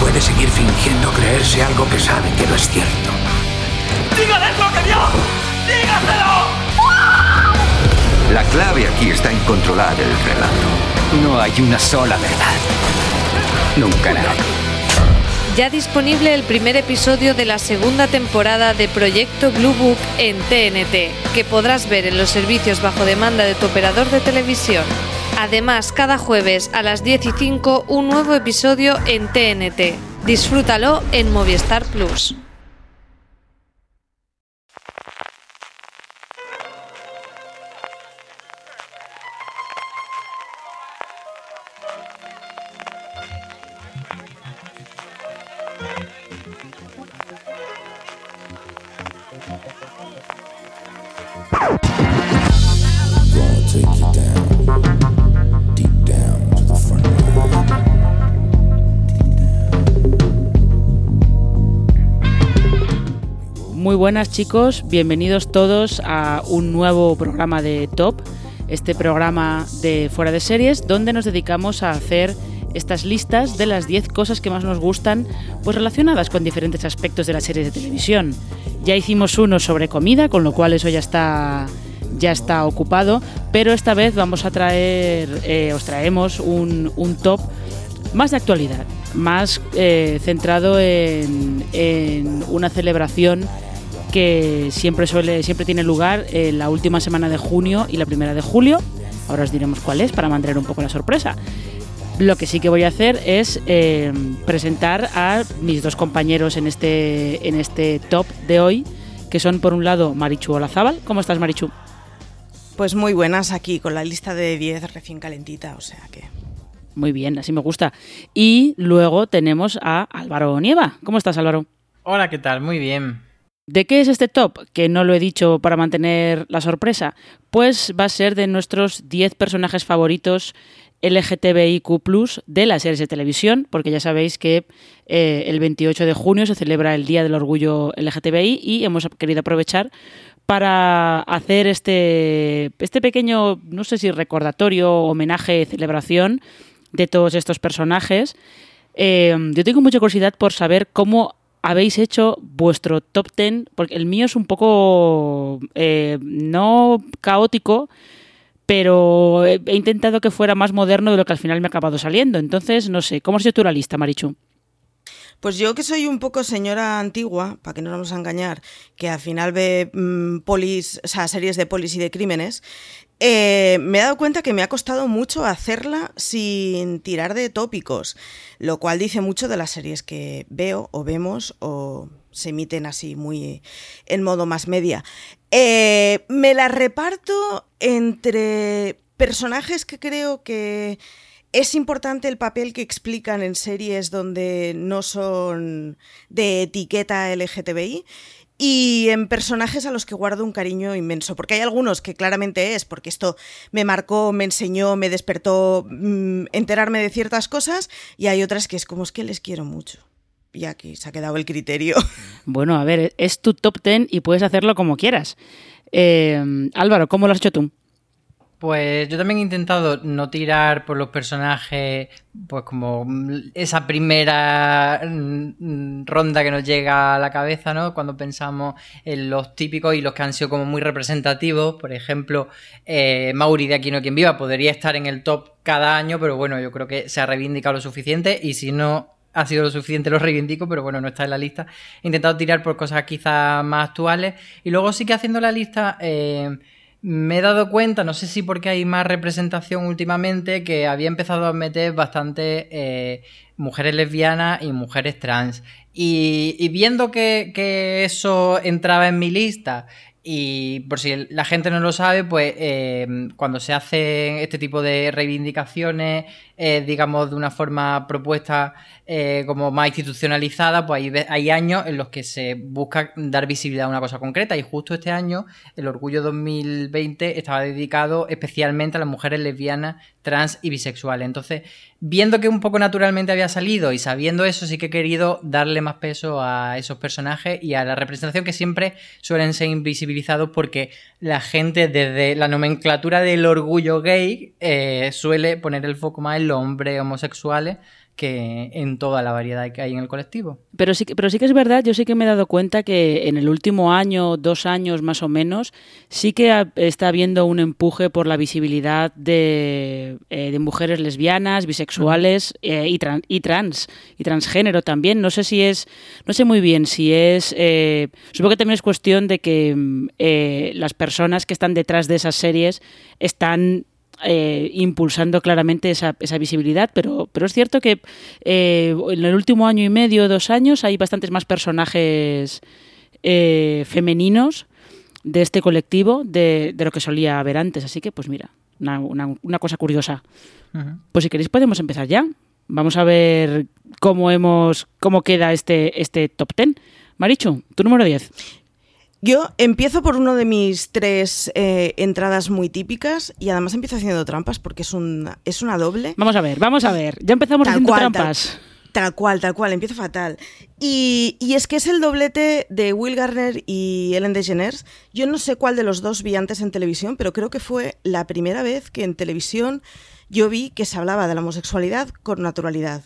puede seguir fingiendo creerse algo que sabe que no es cierto? ¡Dígales lo que vio! ¡Dígaselo! La clave aquí está en controlar el relato. No hay una sola verdad. Nunca la hay. Ya disponible el primer episodio de la segunda temporada de Proyecto Blue Book en TNT, que podrás ver en los servicios bajo demanda de tu operador de televisión. Además, cada jueves a las 10 y 5 un nuevo episodio en TNT. Disfrútalo en Movistar Plus. Buenas chicos, bienvenidos todos a un nuevo programa de Top, este programa de fuera de series donde nos dedicamos a hacer estas listas de las 10 cosas que más nos gustan pues relacionadas con diferentes aspectos de las series de televisión. Ya hicimos uno sobre comida, con lo cual eso ya está ya está ocupado, pero esta vez vamos a traer, eh, os traemos un, un top más de actualidad, más eh, centrado en, en una celebración que siempre suele siempre tiene lugar en la última semana de junio y la primera de julio. Ahora os diremos cuál es para mantener un poco la sorpresa. Lo que sí que voy a hacer es eh, presentar a mis dos compañeros en este, en este top de hoy, que son por un lado Marichu Olazábal. ¿Cómo estás, Marichu? Pues muy buenas aquí, con la lista de 10 recién calentita, o sea que... Muy bien, así me gusta. Y luego tenemos a Álvaro Nieva. ¿Cómo estás, Álvaro? Hola, ¿qué tal? Muy bien. ¿De qué es este top? Que no lo he dicho para mantener la sorpresa. Pues va a ser de nuestros 10 personajes favoritos LGTBIQ de las series de televisión, porque ya sabéis que eh, el 28 de junio se celebra el Día del Orgullo LGTBI y hemos querido aprovechar para hacer este, este pequeño, no sé si recordatorio, homenaje, celebración de todos estos personajes. Eh, yo tengo mucha curiosidad por saber cómo habéis hecho vuestro top 10, porque el mío es un poco eh, no caótico, pero he, intentado que fuera más moderno de lo que al final me ha acabado saliendo. Entonces, no sé, ¿cómo has hecho tú la lista, Marichu? Pues yo que soy un poco señora antigua, para que no nos vamos a engañar, que al final ve mm, polis, o sea, series de polis y de crímenes, eh, me he dado cuenta que me ha costado mucho hacerla sin tirar de tópicos, lo cual dice mucho de las series que veo o vemos o se emiten así muy en modo más media. Eh, me la reparto entre personajes que creo que es importante el papel que explican en series donde no son de etiqueta LGTBI y en personajes a los que guardo un cariño inmenso, porque hay algunos que claramente es, porque esto me marcó, me enseñó, me despertó mm, enterarme de ciertas cosas, y hay otras que es como es que les quiero mucho. Y aquí se ha quedado el criterio. Bueno, a ver, es tu top ten y puedes hacerlo como quieras. Eh, Álvaro, ¿cómo lo has hecho tú? Pues yo también he intentado no tirar por los personajes, pues como esa primera mm, ronda que nos llega a la cabeza, ¿no? Cuando pensamos en los típicos y los que han sido como muy representativos. Por ejemplo, eh, Mauri de Aquí no quien viva podría estar en el top cada año, pero bueno, yo creo que se ha reivindicado lo suficiente y si no ha sido lo suficiente, lo reivindico, pero bueno, no está en la lista. He intentado tirar por cosas quizás más actuales y luego sí que haciendo la lista... Eh, me he dado cuenta, no sé si porque hay más representación últimamente, que había empezado a meter bastante eh, mujeres lesbianas y mujeres trans. Y, viendo que, eso entraba en mi lista y por si la gente no lo sabe, pues eh, cuando se hacen este tipo de reivindicaciones, eh, digamos, de una forma propuesta eh, como más institucionalizada, pues hay, años en los que se busca dar visibilidad a una cosa concreta. Y justo este año, el Orgullo 2020 estaba dedicado especialmente a las mujeres lesbianas, trans y bisexuales. Entonces, viendo que un poco naturalmente había salido y sabiendo eso, sí que he querido darle más peso a esos personajes y a la representación que siempre suelen ser invisibilizados porque la gente desde la nomenclatura del orgullo gay eh, suele poner el foco más en los hombres homosexuales que en toda la variedad que hay en el colectivo. Pero sí, pero sí que es verdad, yo sí que me he dado cuenta que en el último año, dos años más o menos, sí que está habiendo un empuje por la visibilidad de, eh, mujeres lesbianas, bisexuales eh, y, y, trans, y transgénero también. No sé si es, no sé muy bien si es, eh, supongo que también es cuestión de que las personas que están detrás de esas series están eh, impulsando claramente esa, esa, visibilidad, pero, pero es cierto que eh, en el último año y medio, dos años, hay bastantes más personajes eh, femeninos de este colectivo de, de, lo que solía haber antes. Así que, pues mira, una, una, cosa curiosa. Pues si queréis podemos empezar ya. Vamos a ver cómo hemos cómo queda este, este top ten. Marichu, tu número 10. Yo empiezo por uno de mis tres eh, entradas muy típicas y además empiezo haciendo trampas porque es, una es una doble. Vamos a ver, vamos a ver. Ya empezamos haciendo trampas. Tal, cual, tal cual, empiezo fatal. Y, y, es que es el doblete de Will Garner y Ellen DeGeneres. Yo no sé cuál de los dos vi antes en televisión, pero creo que fue la primera vez que en televisión yo vi que se hablaba de la homosexualidad con naturalidad.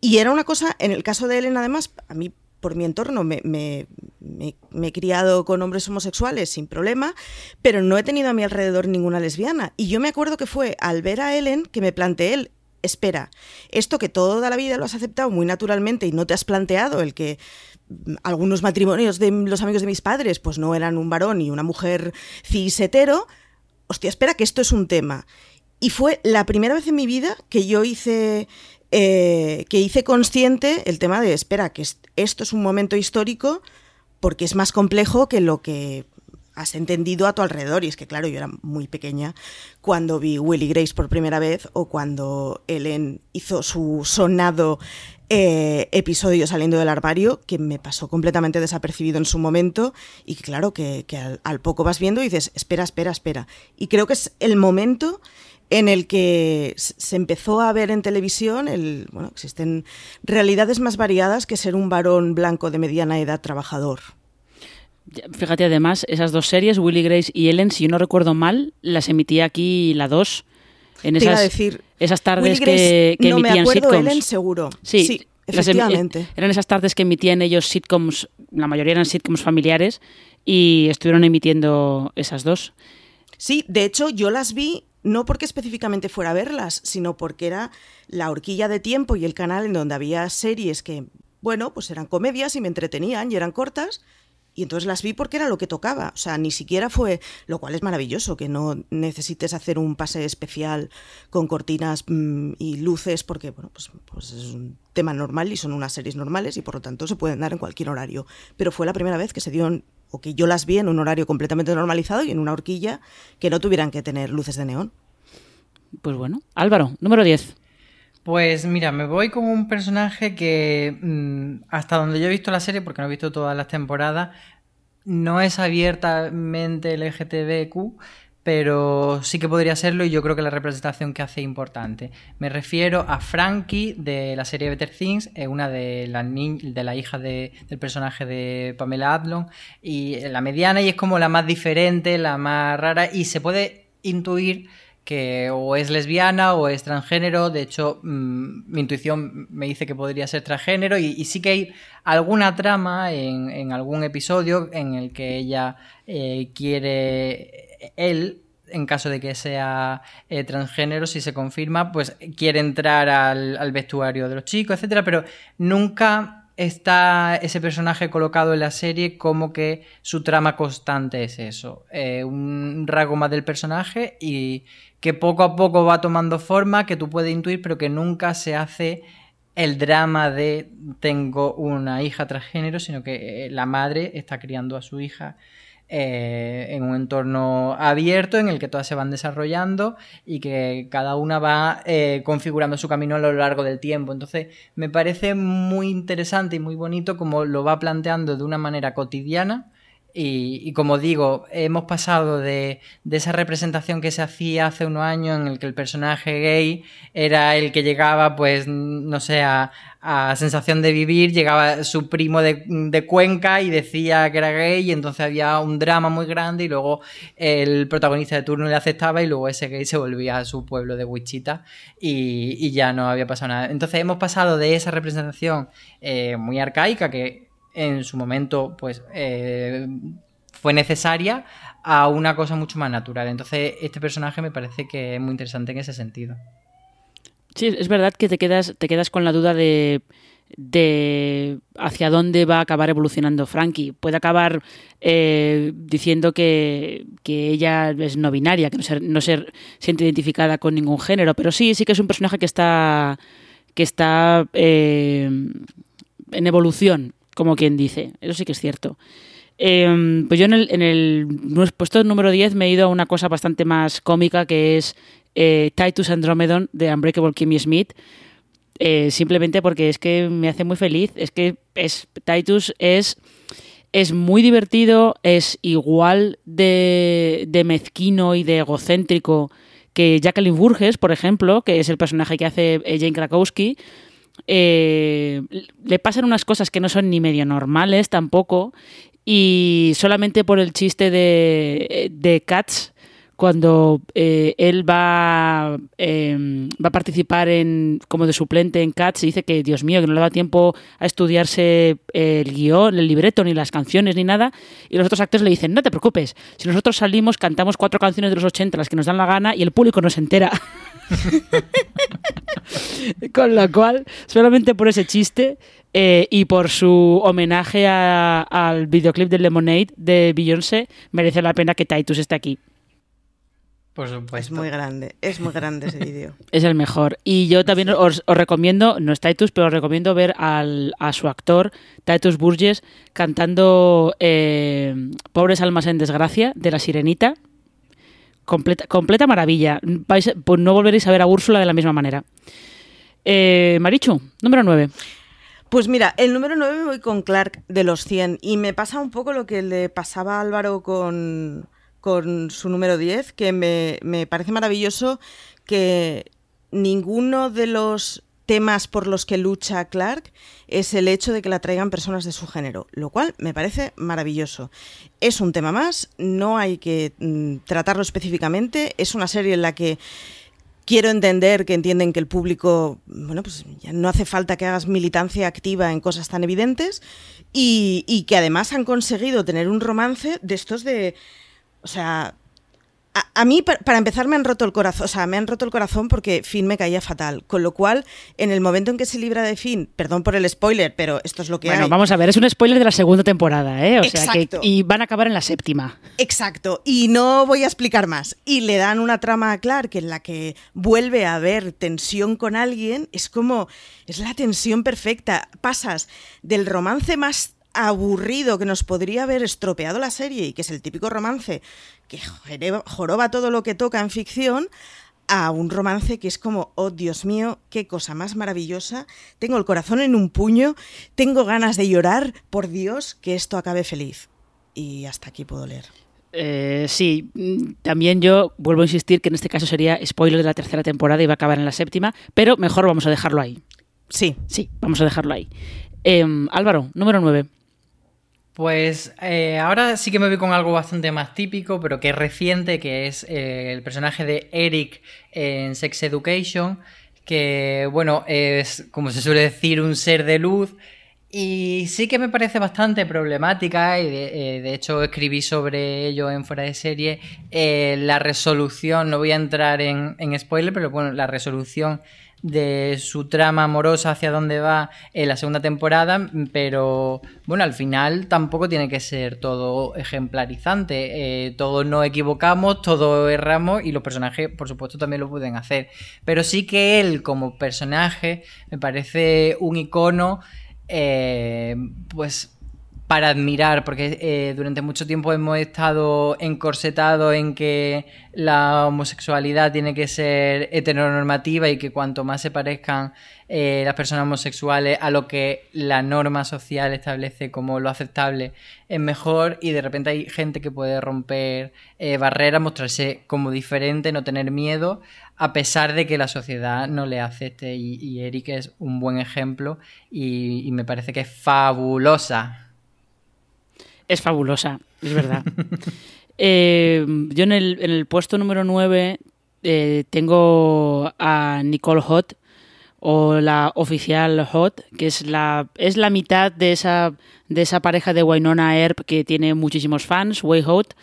Y era una cosa, en el caso de Ellen además, a mí por mi entorno me, he criado con hombres homosexuales sin problema, pero no he tenido a mi alrededor ninguna lesbiana. Y yo me acuerdo que fue al ver a Ellen que me planteé él, espera, esto que toda la vida lo has aceptado muy naturalmente y no te has planteado el que mm, algunos matrimonios de los amigos de mis padres pues no eran un varón y una mujer cis hetero, hostia, espera que esto es un tema. Y fue la primera vez en mi vida que yo hice eh, que hice consciente el tema de, espera, que esto es un momento histórico porque es más complejo que lo que has entendido a tu alrededor. Y es que, claro, yo era muy pequeña cuando vi Willy Grace por primera vez o cuando Ellen hizo su sonado eh, episodio saliendo del armario, que me pasó completamente desapercibido en su momento y que, claro, que, al, al, poco vas viendo y dices, espera, espera, espera. Y creo que es el momento en el que se empezó a ver en televisión, el, bueno, existen realidades más variadas que ser un varón blanco de mediana edad trabajador. Fíjate, además, esas dos series, Willy Grace y Ellen, si yo no recuerdo mal, las emitía aquí la 2. En esas, decir, esas tardes que, que no emitían me acuerdo, sitcoms. Ellen seguro. Sí, efectivamente. eran esas tardes que emitían ellos sitcoms, la mayoría eran sitcoms familiares, y estuvieron emitiendo esas dos. Sí, de hecho yo las vi no porque específicamente fuera a verlas, sino porque era la horquilla de tiempo y el canal en donde había series que bueno, pues eran comedias y me entretenían y eran cortas. Y entonces las vi porque era lo que tocaba. O sea, ni siquiera fue, lo cual es maravilloso, que no necesites hacer un pase especial con cortinas mm, y luces, porque, bueno, pues, pues es un tema normal y son unas series normales y por lo tanto se pueden dar en cualquier horario. Pero fue la primera vez que se dio, o que yo las vi en un horario completamente normalizado y en una horquilla que no tuvieran que tener luces de neón. Pues bueno, Álvaro, número 10. Pues mira, me voy con un personaje que mm, hasta donde yo he visto la serie, porque no he visto todas las temporadas, no es abiertamente LGTBQ, pero sí que podría serlo y yo creo que la representación que hace es importante. Me refiero a Frankie de la serie Better Things, es una de las de la hija del personaje de Pamela Adlon y la mediana y es como la más diferente, la más rara y se puede intuir que o es lesbiana o es transgénero. De hecho, mm, mi intuición me dice que podría ser transgénero y, sí que hay alguna trama en, algún episodio en el que ella eh, quiere, él, en caso de que sea eh, transgénero, si se confirma, pues quiere entrar al, vestuario de los chicos, etcétera, pero nunca está ese personaje colocado en la serie como que su trama constante es eso, eh, un rasgo más del personaje y que poco a poco va tomando forma, que tú puedes intuir, pero que nunca se hace el drama de tengo una hija transgénero, sino que eh, la madre está criando a su hija eh, en un entorno abierto en el que todas se van desarrollando y que cada una va eh, configurando su camino a lo largo del tiempo. Entonces me parece muy interesante y muy bonito como lo va planteando de una manera cotidiana y, como digo, hemos pasado de, esa representación que se hacía hace unos años en el que el personaje gay era el que llegaba, pues, no sé, a, sensación de vivir, llegaba su primo de, Cuenca y decía que era gay y entonces había un drama muy grande y luego el protagonista de turno le aceptaba y luego ese gay se volvía a su pueblo de Wichita y, ya no había pasado nada. Entonces hemos pasado de esa representación eh, muy arcaica que en su momento pues eh, fue necesaria a una cosa mucho más natural. Entonces este personaje me parece que es muy interesante en ese sentido. Sí, es verdad que te quedas, te quedas con la duda de, de hacia dónde va a acabar evolucionando Frankie. Puede acabar eh, diciendo que, ella es no binaria, que no se, no se siente identificada con ningún género, pero sí, sí que es un personaje que está, que está eh, en evolución como quien dice. Eso sí que es cierto. Em, pues yo en el, en el puesto número 10 me he ido a una cosa bastante más cómica que es eh, Titus Andromedon de Unbreakable Kimmy Smith. Eh, simplemente porque es que me hace muy feliz. Es que es, Titus es, es muy divertido, es igual de, mezquino y de egocéntrico que Jacqueline Burgess, por ejemplo, que es el personaje que hace eh, Jane Krakowski. Le pasan unas cosas que no son ni medio normales tampoco y solamente por el chiste de, de Cats cuando eh, él va, em, va a participar en, como de suplente en Cats y dice que, Dios mío, que no le da tiempo a estudiarse el guion, el libreto, ni las canciones, ni nada. Y los otros actores le dicen, no te preocupes, si nosotros salimos, cantamos cuatro canciones de los 80, las que nos dan la gana, y el público no se entera. Con lo cual, solamente por ese chiste eh, y por su homenaje al videoclip de Lemonade de Beyoncé, merece la pena que Titus esté aquí. Por supuesto. Es muy grande, es muy grande ese vídeo. es el mejor. Y yo también os, recomiendo, no es Titus, pero os recomiendo ver al, a su actor, Titus Burgess, cantando eh, Pobres almas en desgracia, de La Sirenita. Completa, completa maravilla. pues no volveréis a ver a Úrsula de la misma manera. Eh, Marichu, número 9. Pues mira, el número 9 me voy con Clark de los 100 y me pasa un poco lo que le pasaba a Álvaro con, con su número 10, que me, me parece maravilloso que ninguno de los temas por los que lucha Clark es el hecho de que la traigan personas de su género, lo cual me parece maravilloso. Es un tema más, no hay que mm, tratarlo específicamente, es una serie en la que quiero entender que entienden que el público, bueno, pues ya no hace falta que hagas militancia activa en cosas tan evidentes y, y que además han conseguido tener un romance de estos de o sea, a, mí, para empezar, me han roto el corazón. O sea, me han roto el corazón porque Finn me caía fatal. Con lo cual, en el momento en que se libra de Finn, perdón por el spoiler, pero esto es lo que bueno, hay. vamos a ver, es un spoiler de la segunda temporada, ¿eh? O sea que. Y van a acabar en la séptima. Exacto. Y no voy a explicar más. Y le dan una trama a Clark en la que vuelve a haber tensión con alguien. Es como. Es la tensión perfecta. Pasas del romance más aburrido que nos podría haber estropeado la serie y que es el típico romance que joroba todo lo que toca en ficción a un romance que es como, oh Dios mío, qué cosa más maravillosa, tengo el corazón en un puño, tengo ganas de llorar, por Dios, que esto acabe feliz. Y hasta aquí puedo leer. Eh, sí, también yo vuelvo a insistir que en este caso sería spoiler de la tercera temporada y va a acabar en la séptima, pero mejor vamos a dejarlo ahí. Sí. Sí, vamos a dejarlo ahí. Em, Álvaro, número 9. Pues eh, ahora sí que me voy con algo bastante más típico, pero que es reciente, que es eh, el personaje de Eric en Sex Education, que bueno, es como se suele decir un ser de luz. Y sí que me parece bastante problemática, y de, eh, hecho escribí sobre ello en Fuera de Serie, la resolución, no voy a entrar en, en spoiler, pero bueno, la resolución de su trama amorosa hacia dónde va en la segunda temporada, pero bueno, al final tampoco tiene que ser todo ejemplarizante. Eh, todos nos equivocamos, todos erramos y los personajes, por supuesto, también lo pueden hacer. Pero sí que él, como personaje, me parece un icono, eh, pues para admirar, porque eh, durante mucho tiempo hemos estado encorsetados en que la homosexualidad tiene que ser heteronormativa y que cuanto más se parezcan eh, las personas homosexuales a lo que la norma social establece como lo aceptable es mejor. Y de repente hay gente que puede romper eh, barreras, mostrarse como diferente, no tener miedo, a pesar de que la sociedad no le acepte. Y, Eric es un buen ejemplo y me parece que es fabulosa es fabulosa, es verdad. Eh, yo en el, puesto número 9 eh, tengo a Nicole Hot, o la oficial Hot, que es la, es la mitad de esa, de esa pareja de Wynonna Earp que tiene muchísimos fans, Way Hot,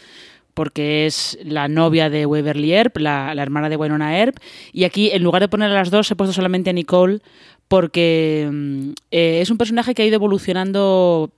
porque es la novia de Waverly Earp, la, hermana de Wynonna Earp. Y aquí, en lugar de poner a las dos, he puesto solamente a Nicole, porque mm, eh, es un personaje que ha ido evolucionando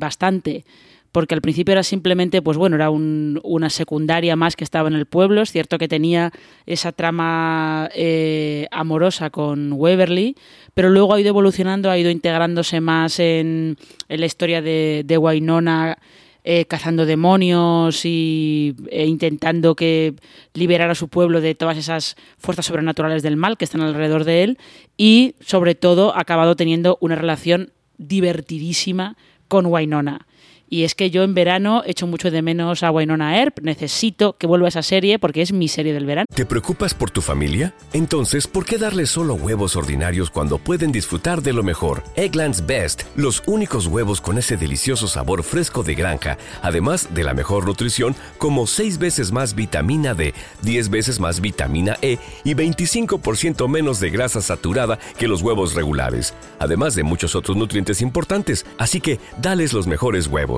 bastante porque al principio era simplemente, pues bueno, era una secundaria más que estaba en el pueblo. Es cierto que tenía esa trama eh, amorosa con Waverly, pero luego ha ido evolucionando, ha ido integrándose más en, la historia de, de Wainona. Eh, cazando demonios y, e intentando que liberar a su pueblo de todas esas fuerzas sobrenaturales del mal que están alrededor de él y sobre todo ha acabado teniendo una relación divertidísima con Wainona. Y es que yo en verano echo mucho de menos a Wynonna Earp. Necesito que vuelva esa serie porque es mi serie del verano. ¿Te preocupas por tu familia? Entonces, ¿por qué darles solo huevos ordinarios cuando pueden disfrutar de lo mejor? Eggland's Best, los únicos huevos con ese delicioso sabor fresco de granja, además de la mejor nutrición, como 6 veces más vitamina D, 10 veces más vitamina E y 25% menos de grasa saturada que los huevos regulares, además de muchos otros nutrientes importantes. Así que, dales los mejores huevos.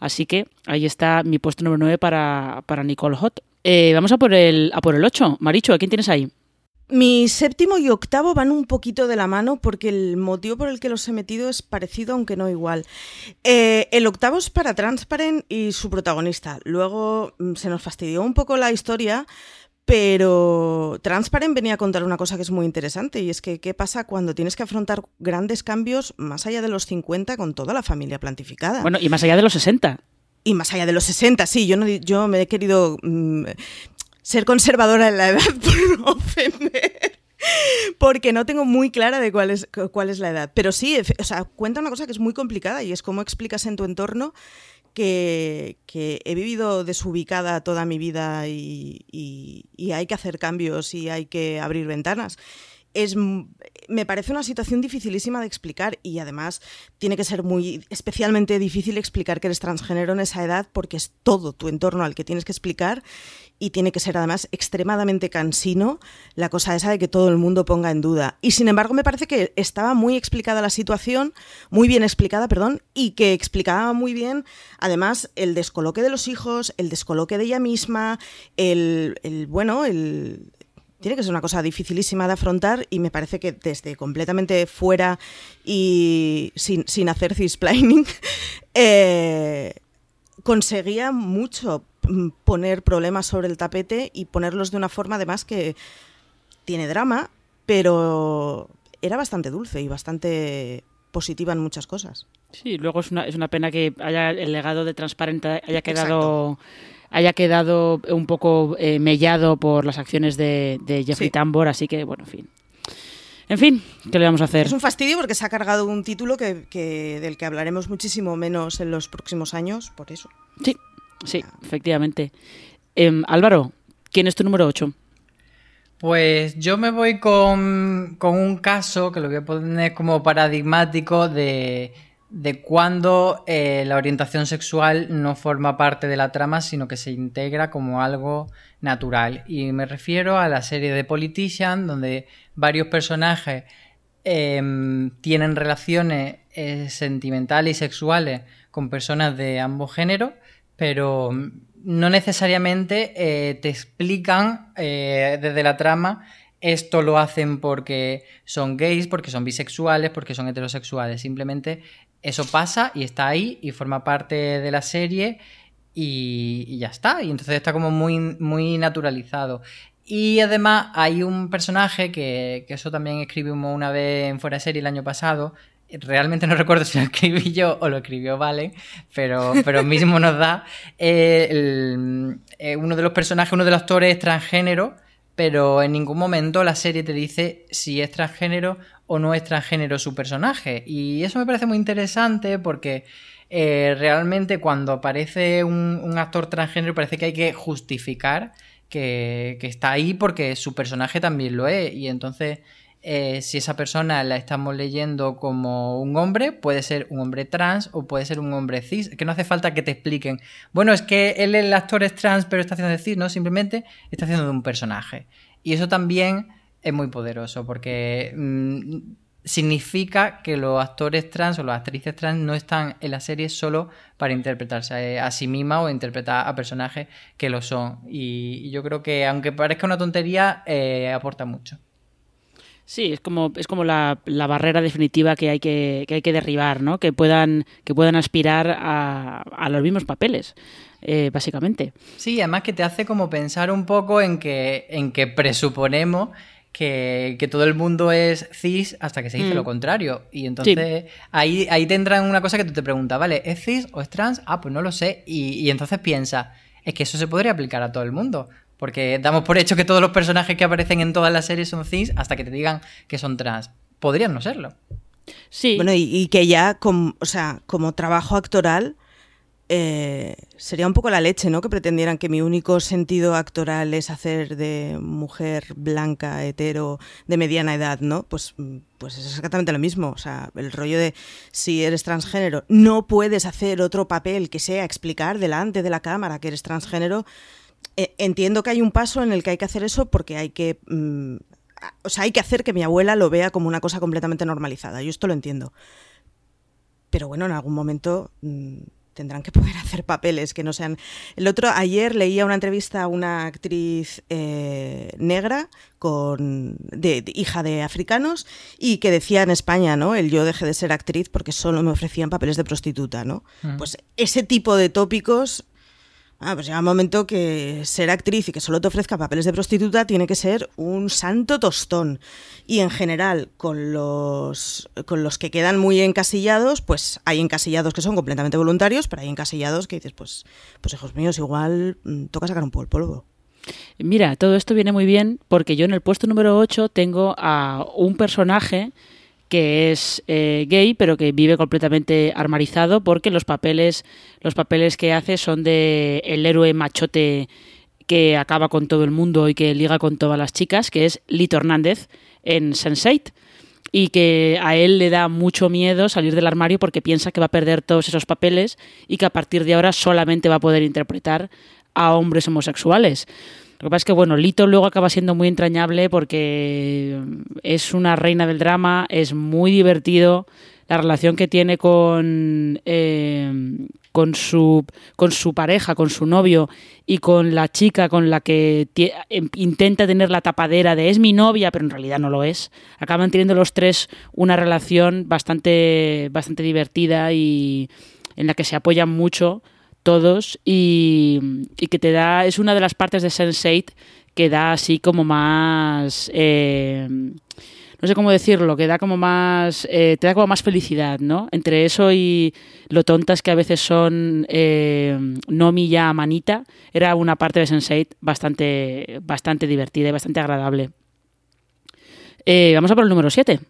Así que ahí está mi puesto número 9 para, para Nicole Hot. Eh, vamos a por, el, a por el 8. Maricho, ¿a quién tienes ahí? Mi séptimo y octavo van un poquito de la mano porque el motivo por el que los he metido es parecido, aunque no igual. Eh, el octavo es para Transparent y su protagonista. Luego mm, se nos fastidió un poco la historia, pero Transparent venía a contar una cosa que es muy interesante y es que qué pasa cuando tienes que afrontar grandes cambios más allá de los 50 con toda la familia plantificada. Bueno, y más allá de los 60. Y más allá de los 60, sí, yo, no, yo me he querido mm, ser conservadora en la edad por no ofender. porque no tengo muy clara de cuál es, cuál es la edad. Pero sí, o sea, cuenta una cosa que es muy complicada y es cómo explicas en tu entorno que, he vivido desubicada toda mi vida y, y, hay que hacer cambios y hay que abrir ventanas. Es, me parece una situación dificilísima de explicar y además tiene que ser muy especialmente difícil explicar que eres transgénero en esa edad porque es todo tu entorno al que tienes que explicar y tiene que ser además extremadamente cansino la cosa esa de que todo el mundo ponga en duda. Y sin embargo me parece que estaba muy explicada la situación, muy bien explicada, perdón, y que explicaba muy bien además el descoloque de los hijos, el descoloque de ella misma, el, el bueno, el tiene que ser una cosa dificilísima de afrontar y me parece que desde completamente fuera y sin, sin hacer cisplaining, eh, conseguía mucho poner problemas sobre el tapete y ponerlos de una forma además que tiene drama, pero era bastante dulce y bastante positiva en muchas cosas. Sí, luego es una, es una pena que haya el legado de Transparente haya quedado haya quedado un poco eh, mellado por las acciones de, Jeffrey Tambor, así que, bueno, en fin. En fin, ¿qué le vamos a hacer? Es un fastidio porque se ha cargado un título que, del que hablaremos muchísimo menos en los próximos años, por eso. Sí, sí, efectivamente. Em, Álvaro, ¿quién es tu número 8? Pues yo me voy con, con un caso que lo voy a poner como paradigmático de de cuando eh, la orientación sexual no forma parte de la trama, sino que se integra como algo natural. Y me refiero a la serie de Politician, donde varios personajes em, tienen relaciones eh, sentimentales y sexuales con personas de ambos géneros, pero no necesariamente eh, te explican desde la trama esto lo hacen porque son gays, porque son bisexuales, porque son heterosexuales. Simplemente eso pasa y está ahí y forma parte de la serie y, ya está. Y entonces está como muy, muy naturalizado. Y además hay un personaje que, eso también escribimos una vez en Fuera de Serie el año pasado. Realmente no recuerdo si lo escribí yo o lo escribió Vale, pero, pero mismo nos da. Eh, eh, uno de los personajes, uno de los actores es transgénero, pero en ningún momento la serie te dice si es transgénero o no es transgénero su personaje. Y eso me parece muy interesante porque eh, realmente cuando aparece un, actor transgénero parece que hay que justificar que, está ahí porque su personaje también lo es. Y entonces, eh, si esa persona la estamos leyendo como un hombre, puede ser un hombre trans o puede ser un hombre cis. Que no hace falta que te expliquen. Bueno, es que él el actor es trans pero está haciendo de cis, no, simplemente está haciendo de un personaje. Y eso también es muy poderoso porque mm, significa que los actores trans o las actrices trans no están en la serie solo para interpretarse a sí misma o interpretar a personajes que lo son. Y, yo creo que, aunque parezca una tontería, eh, aporta mucho. Sí, es como, es como la, barrera definitiva que hay que, hay que derribar, ¿no? Que puedan, que puedan aspirar a, a los mismos papeles. Eh, básicamente. Sí, además que te hace como pensar un poco en que, en que presuponemos que, todo el mundo es cis hasta que se dice lo mm. contrario. Y entonces ahí, ahí tendrán una cosa que tú te preguntas, ¿vale? ¿Es cis o es trans? Ah, pues no lo sé. Y, entonces piensa, es que eso se podría aplicar a todo el mundo. Porque damos por hecho que todos los personajes que aparecen en todas las series son cis hasta que te digan que son trans. Podrían no serlo. Sí. Bueno, y, y que ya, o sea, como trabajo actoral, eh, sería un poco la leche, ¿no? Que pretendieran que mi único sentido actoral es hacer de mujer blanca, hetero, de mediana edad, ¿no? Pues, pues es exactamente lo mismo. O sea, el rollo de si eres transgénero, no puedes hacer otro papel que sea explicar delante de la cámara que eres transgénero. Eh, entiendo que hay un paso en el que hay que hacer eso porque hay que. Mm, o sea, hay que hacer que mi abuela lo vea como una cosa completamente normalizada. Yo esto lo entiendo. Pero bueno, en algún momento. Mm, tendrán que poder hacer papeles que no sean... El otro, ayer leía una entrevista a una actriz eh, negra con de, hija de africanos y que decía en España, ¿no? El yo dejé de ser actriz porque solo me ofrecían papeles de prostituta, ¿no? Mm. Pues ese tipo de tópicos Ah, pues llega un momento que ser actriz y que solo te ofrezca papeles de prostituta tiene que ser un santo tostón. Y en general, con los, con los que quedan muy encasillados, pues hay encasillados que son completamente voluntarios, pero hay encasillados que dices, pues, pues hijos míos, igual mm, toca sacar un poco el polvo. Mira, todo esto viene muy bien porque yo en el puesto número 8 tengo a un personaje que es eh, gay, pero que vive completamente armarizado porque los papeles, los papeles que hace son de el héroe machote que acaba con todo el mundo y que liga con todas las chicas, que es Lito Hernández en Sense8 y que a él le da mucho miedo salir del armario porque piensa que va a perder todos esos papeles y que a partir de ahora solamente va a poder interpretar a hombres homosexuales. Lo que pasa es que, bueno, Lito luego acaba siendo muy entrañable porque es una reina del drama, es muy divertido. La relación que tiene con, eh, con, su, con su pareja, con su novio y con la chica con la que em, intenta tener la tapadera de es mi novia, pero en realidad no lo es. Acaban teniendo los tres una relación bastante, bastante divertida y en la que se apoyan mucho todos y, que te da, es una de las partes de Sense8 que da así como más... Eh, no sé cómo decirlo, que da como más, eh, te da como más felicidad, ¿no? Entre eso y lo tontas que a veces son eh, Nomi ya Manita, era una parte de Sense8 bastante, bastante divertida y bastante agradable. Eh, vamos a por el número 7.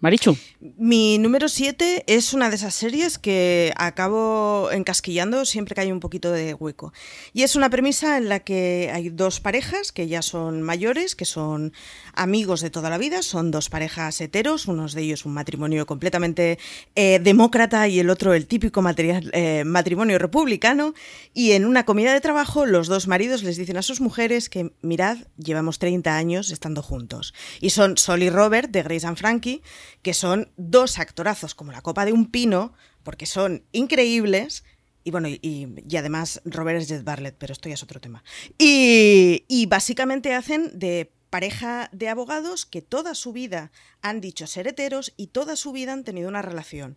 Marichu. Mi número 7 es una de esas series que acabo encasquillando siempre que hay un poquito de hueco. Y es una premisa en la que hay dos parejas que ya son mayores, que son amigos de toda la vida, son dos parejas heteros, uno de ellos un matrimonio completamente eh, demócrata y el otro el típico eh, matrimonio republicano. Y en una comida de trabajo los dos maridos les dicen a sus mujeres que, mirad, llevamos 30 años estando juntos. Y son Sol y Robert de Grace and Frankie que son dos actorazos como la copa de un pino, porque son increíbles. Y bueno, y, además Robert es Jet Barlett, pero esto ya es otro tema. Y, y básicamente hacen de pareja de abogados que toda su vida han dicho ser heteros y toda su vida han tenido una relación.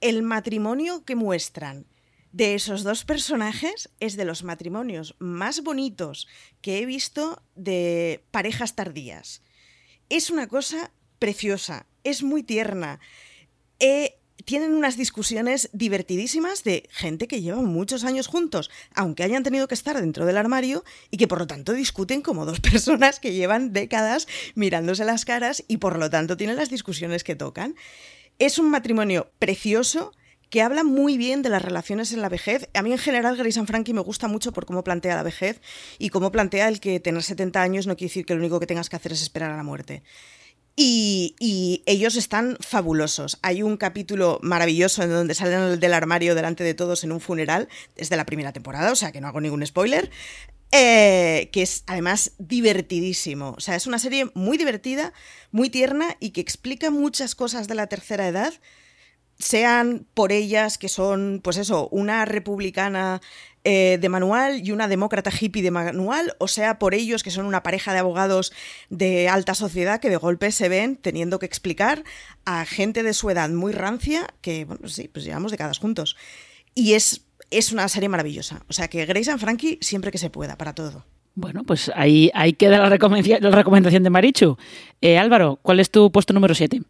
El matrimonio que muestran de esos dos personajes es de los matrimonios más bonitos que he visto de parejas tardías. Es una cosa preciosa, es muy tierna. Eh, tienen unas discusiones divertidísimas de gente que lleva muchos años juntos, aunque hayan tenido que estar dentro del armario y que por lo tanto discuten como dos personas que llevan décadas mirándose las caras y por lo tanto tienen las discusiones que tocan. Es un matrimonio precioso que habla muy bien de las relaciones en la vejez. A mí en general Grace and Frankie me gusta mucho por cómo plantea la vejez y cómo plantea el que tener 70 años no quiere decir que lo único que tengas que hacer es esperar a la muerte. Y, ellos están fabulosos. Hay un capítulo maravilloso en donde salen del armario delante de todos en un funeral, desde la primera temporada, o sea que no hago ningún spoiler, eh, que es además divertidísimo. O sea, es una serie muy divertida, muy tierna y que explica muchas cosas de la tercera edad, sean por ellas que son, pues eso, una republicana eh, de manual y una demócrata hippie de manual, o sea, por ellos que son una pareja de abogados de alta sociedad que de golpe se ven teniendo que explicar a gente de su edad muy rancia que, bueno, sí, pues llevamos décadas juntos. Y es, es una serie maravillosa. O sea, que Grace and Frankie siempre que se pueda, para todo. Bueno, pues ahí, ahí queda la, recomendación de Marichu. Eh, Álvaro, ¿cuál es tu puesto número 7?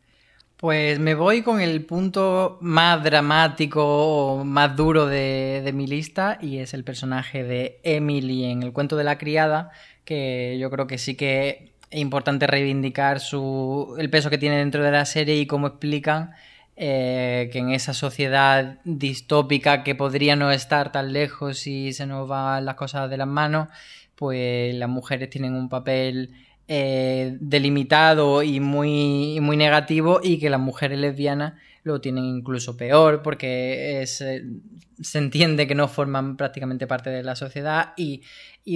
Pues me voy con el punto más dramático o más duro de, mi lista y es el personaje de Emily en el cuento de la criada, que yo creo que sí que es importante reivindicar su, el peso que tiene dentro de la serie y cómo explican eh, que en esa sociedad distópica que podría no estar tan lejos si se nos van las cosas de las manos, pues las mujeres tienen un papel eh, delimitado y muy, muy negativo y que las mujeres lesbianas lo tienen incluso peor porque eh, se entiende que no forman prácticamente parte de la sociedad y,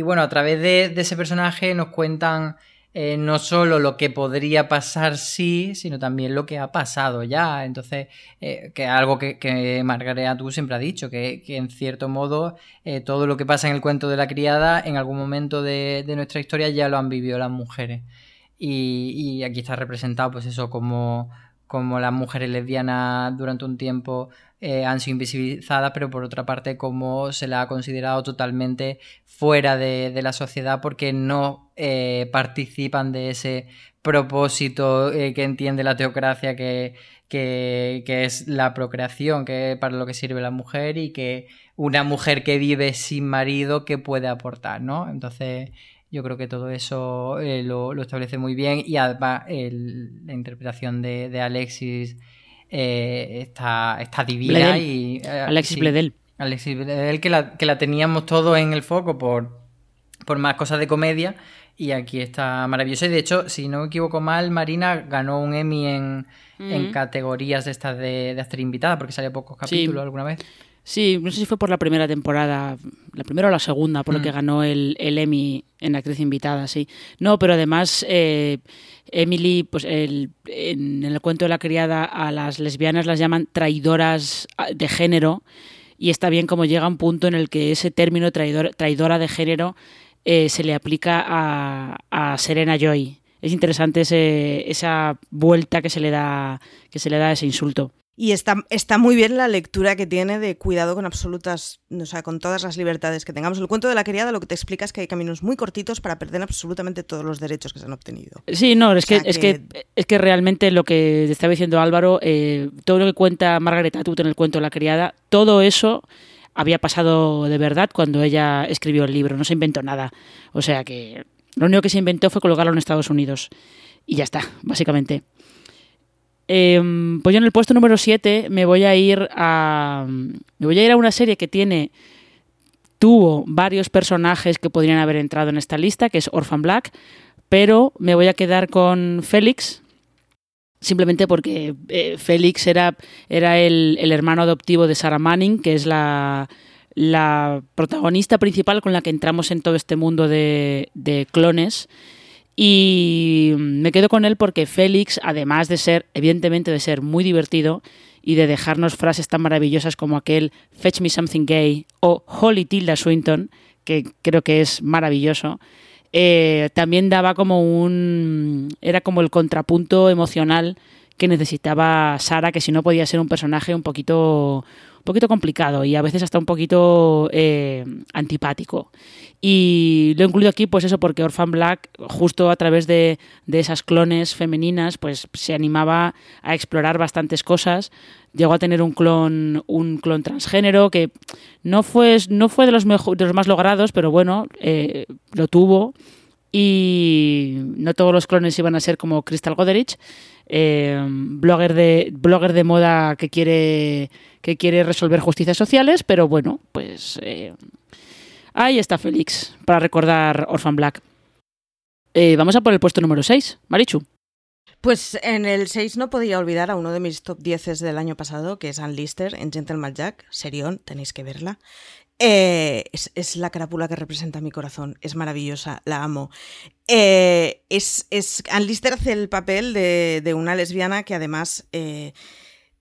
bueno, a través de ese personaje nos cuentan eh, no solo lo que podría pasar sí, sino también lo que ha pasado ya. Entonces, eh, que algo que, que Margareta tú siempre ha dicho, que, en cierto modo eh, todo lo que pasa en el cuento de la criada en algún momento de, nuestra historia ya lo han vivido las mujeres. Y, y aquí está representado pues eso como como las mujeres lesbianas durante un tiempo eh, han sido invisibilizadas, pero por otra parte como se la ha considerado totalmente fuera de, la sociedad porque no eh, participan de ese propósito eh, que entiende la teocracia que, que, es la procreación, que es para lo que sirve la mujer y que una mujer que vive sin marido que puede aportar, ¿no? Entonces, yo creo que todo eso eh, lo, establece muy bien y además la interpretación de, Alexis eh, está, está divina. y eh, Alexis Bledel. Alexis Bledel, que la, que la teníamos todo en el foco por, por más cosas de comedia y aquí está maravilloso. Y de hecho, si no me equivoco mal, Marina ganó un Emmy en, en categorías de estas de, de actriz invitada porque salió pocos capítulos alguna vez. Sí, no sé si fue por la primera temporada, la primera o la segunda, por lo que mm. ganó el, el, Emmy en actriz invitada, sí. No, pero además eh, Emily, pues el, en, el cuento de la criada a las lesbianas las llaman traidoras ah, de género y está bien como llega un punto en el que ese término traidor, traidora de género eh, se le aplica a, a Serena Joy. Es interesante ese, esa vuelta que se le da que se le da a ese insulto. Y está, está muy bien la lectura que tiene de cuidado con absolutas, o sea, con todas las libertades que tengamos. El cuento de la criada lo que te explica es que hay caminos muy cortitos para perder absolutamente todos los derechos que se han obtenido. Sí, no, es, que, es que es que realmente lo que estaba diciendo Álvaro, eh, todo lo que cuenta Margaret Atwood en el cuento de la criada, todo eso había pasado de verdad cuando ella escribió el libro, no se inventó nada. O sea que lo único que se inventó fue colocarlo en Estados Unidos. Y ya está, básicamente. Em, pues yo en el puesto número 7 me voy a ir a. Me voy a ir a una serie que tiene. Tuvo varios personajes que podrían haber entrado en esta lista, que es Orphan Black, pero me voy a quedar con Félix, simplemente porque eh, Félix era, era el, hermano adoptivo de Sarah Manning, que es la, la, protagonista principal con la que entramos en todo este mundo de, de clones y me quedo con él porque Félix, además de ser, evidentemente, de ser muy divertido y de dejarnos frases tan maravillosas como aquel Fetch me something gay o Holly Tilda Swinton, que creo que es maravilloso, eh, también daba como un. era como el contrapunto emocional que necesitaba Sara, que si no podía ser un personaje un poquito poquito complicado y a veces hasta un poquito eh, antipático. Y lo he incluido aquí, pues eso, porque Orphan Black, justo a través de, esas clones femeninas, pues se animaba a explorar bastantes cosas. Llegó a tener un clon, un clon transgénero que no fue, no fue de, los de los más logrados, pero bueno, eh, lo tuvo. Y no todos los clones iban a ser como Crystal Goderich, eh, blogger, de, blogger de moda que quiere que quiere resolver justicias sociales, pero bueno, pues eh, ahí está Félix para recordar Orphan Black. Eh, vamos a por el puesto número 6, Marichu. Pues en el 6 no podía olvidar a uno de mis top 10 del año pasado, que es Ann Lister en Gentleman Jack. Serión, tenéis que verla. Eh, es, la carápula que representa mi corazón. Es maravillosa, la amo. es, es, Ann Lister hace el papel de una lesbiana que además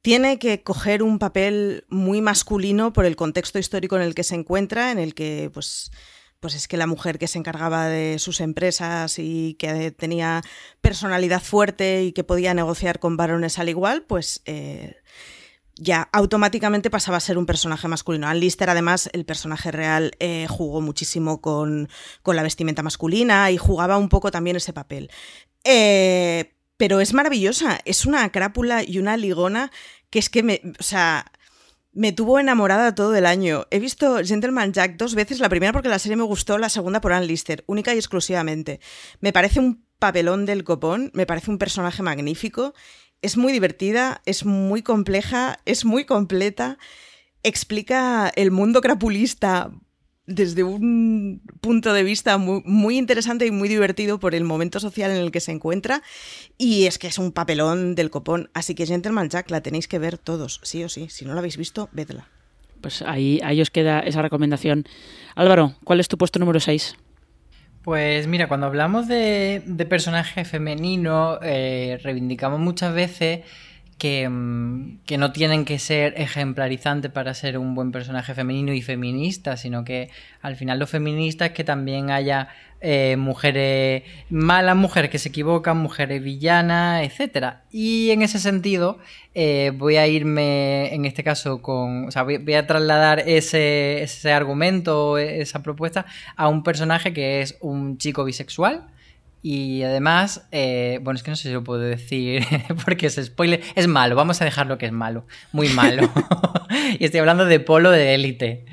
tiene que coger un papel muy masculino por el contexto histórico en el que se encuentra, en el que pues pues es que la mujer que se encargaba de sus empresas y que tenía personalidad fuerte y que podía negociar con varones al igual, pues eh, ya automáticamente pasaba a ser un personaje masculino. Ann Lister, además, el personaje real eh, jugó muchísimo con, con, la vestimenta masculina y jugaba un poco también ese papel. Eh, pero es maravillosa, es una crápula y una ligona que es que me, o sea, me tuvo enamorada todo el año. He visto Gentleman Jack dos veces, la primera porque la serie me gustó, la segunda por Ann Lister, única y exclusivamente. Me parece un papelón del copón, me parece un personaje magnífico, es muy divertida, es muy compleja, es muy completa, explica el mundo crapulista desde un punto de vista muy, interesante y muy divertido por el momento social en el que se encuentra. Y es que es un papelón del copón. Así que Gentleman Jack la tenéis que ver todos, sí o sí. Si no la habéis visto, vedla. Pues ahí, ahí os queda esa recomendación. Álvaro, ¿cuál es tu puesto número 6? Pues mira, cuando hablamos de, personaje femenino, eh, reivindicamos muchas veces Mm, que, no tienen que ser ejemplarizantes para ser un buen personaje femenino y feminista, sino que al final lo feminista es que también haya eh, mujeres malas, mujeres que se equivocan, mujeres villanas, etcétera. Y en ese sentido, eh, voy a irme, en este caso, con. O sea, voy, a trasladar ese, ese argumento, esa propuesta, a un personaje que es un chico bisexual Y además, eh, bueno, es que no sé si lo puedo decir porque es spoiler. Es malo, vamos a dejarlo que es malo. Muy malo. y estoy hablando de Polo de élite,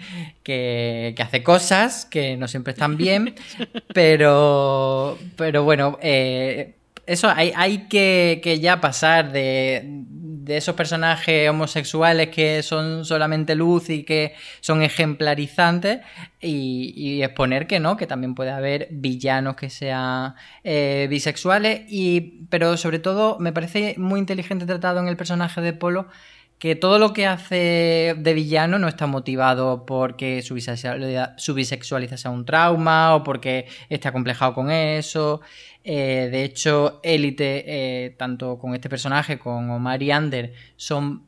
que, hace cosas que no siempre están bien, pero, pero bueno, eh, eso hay, hay que, que, ya pasar de, de esos personajes homosexuales que son solamente luz y que son ejemplarizantes y, exponer que no, que también puede haber villanos que sean eh, bisexuales y pero sobre todo me parece muy inteligente tratado en el personaje de Polo que todo lo que hace de villano no está motivado porque su bisexualidad, su bisexualidad sea un trauma o porque esté acomplejado con eso. Eh, de hecho, Élite, eh, tanto con este personaje como Mary Ander, son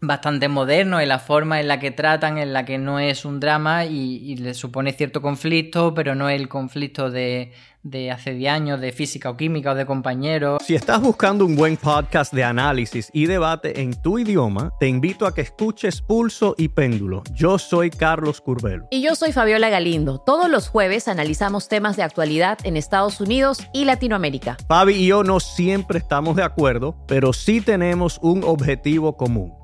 bastante modernos en la forma en la que tratan, en la que no es un drama y, y le supone cierto conflicto, pero no el conflicto de, de hace 10 años de física o química o de compañeros. Si estás buscando un buen podcast de análisis y debate en tu idioma, te invito a que escuches Pulso y Péndulo. Yo soy Carlos Curbelo. Y yo soy Fabiola Galindo. Todos los jueves analizamos temas de actualidad en Estados Unidos y Latinoamérica. Fabi y yo no siempre estamos de acuerdo, pero sí tenemos un objetivo común.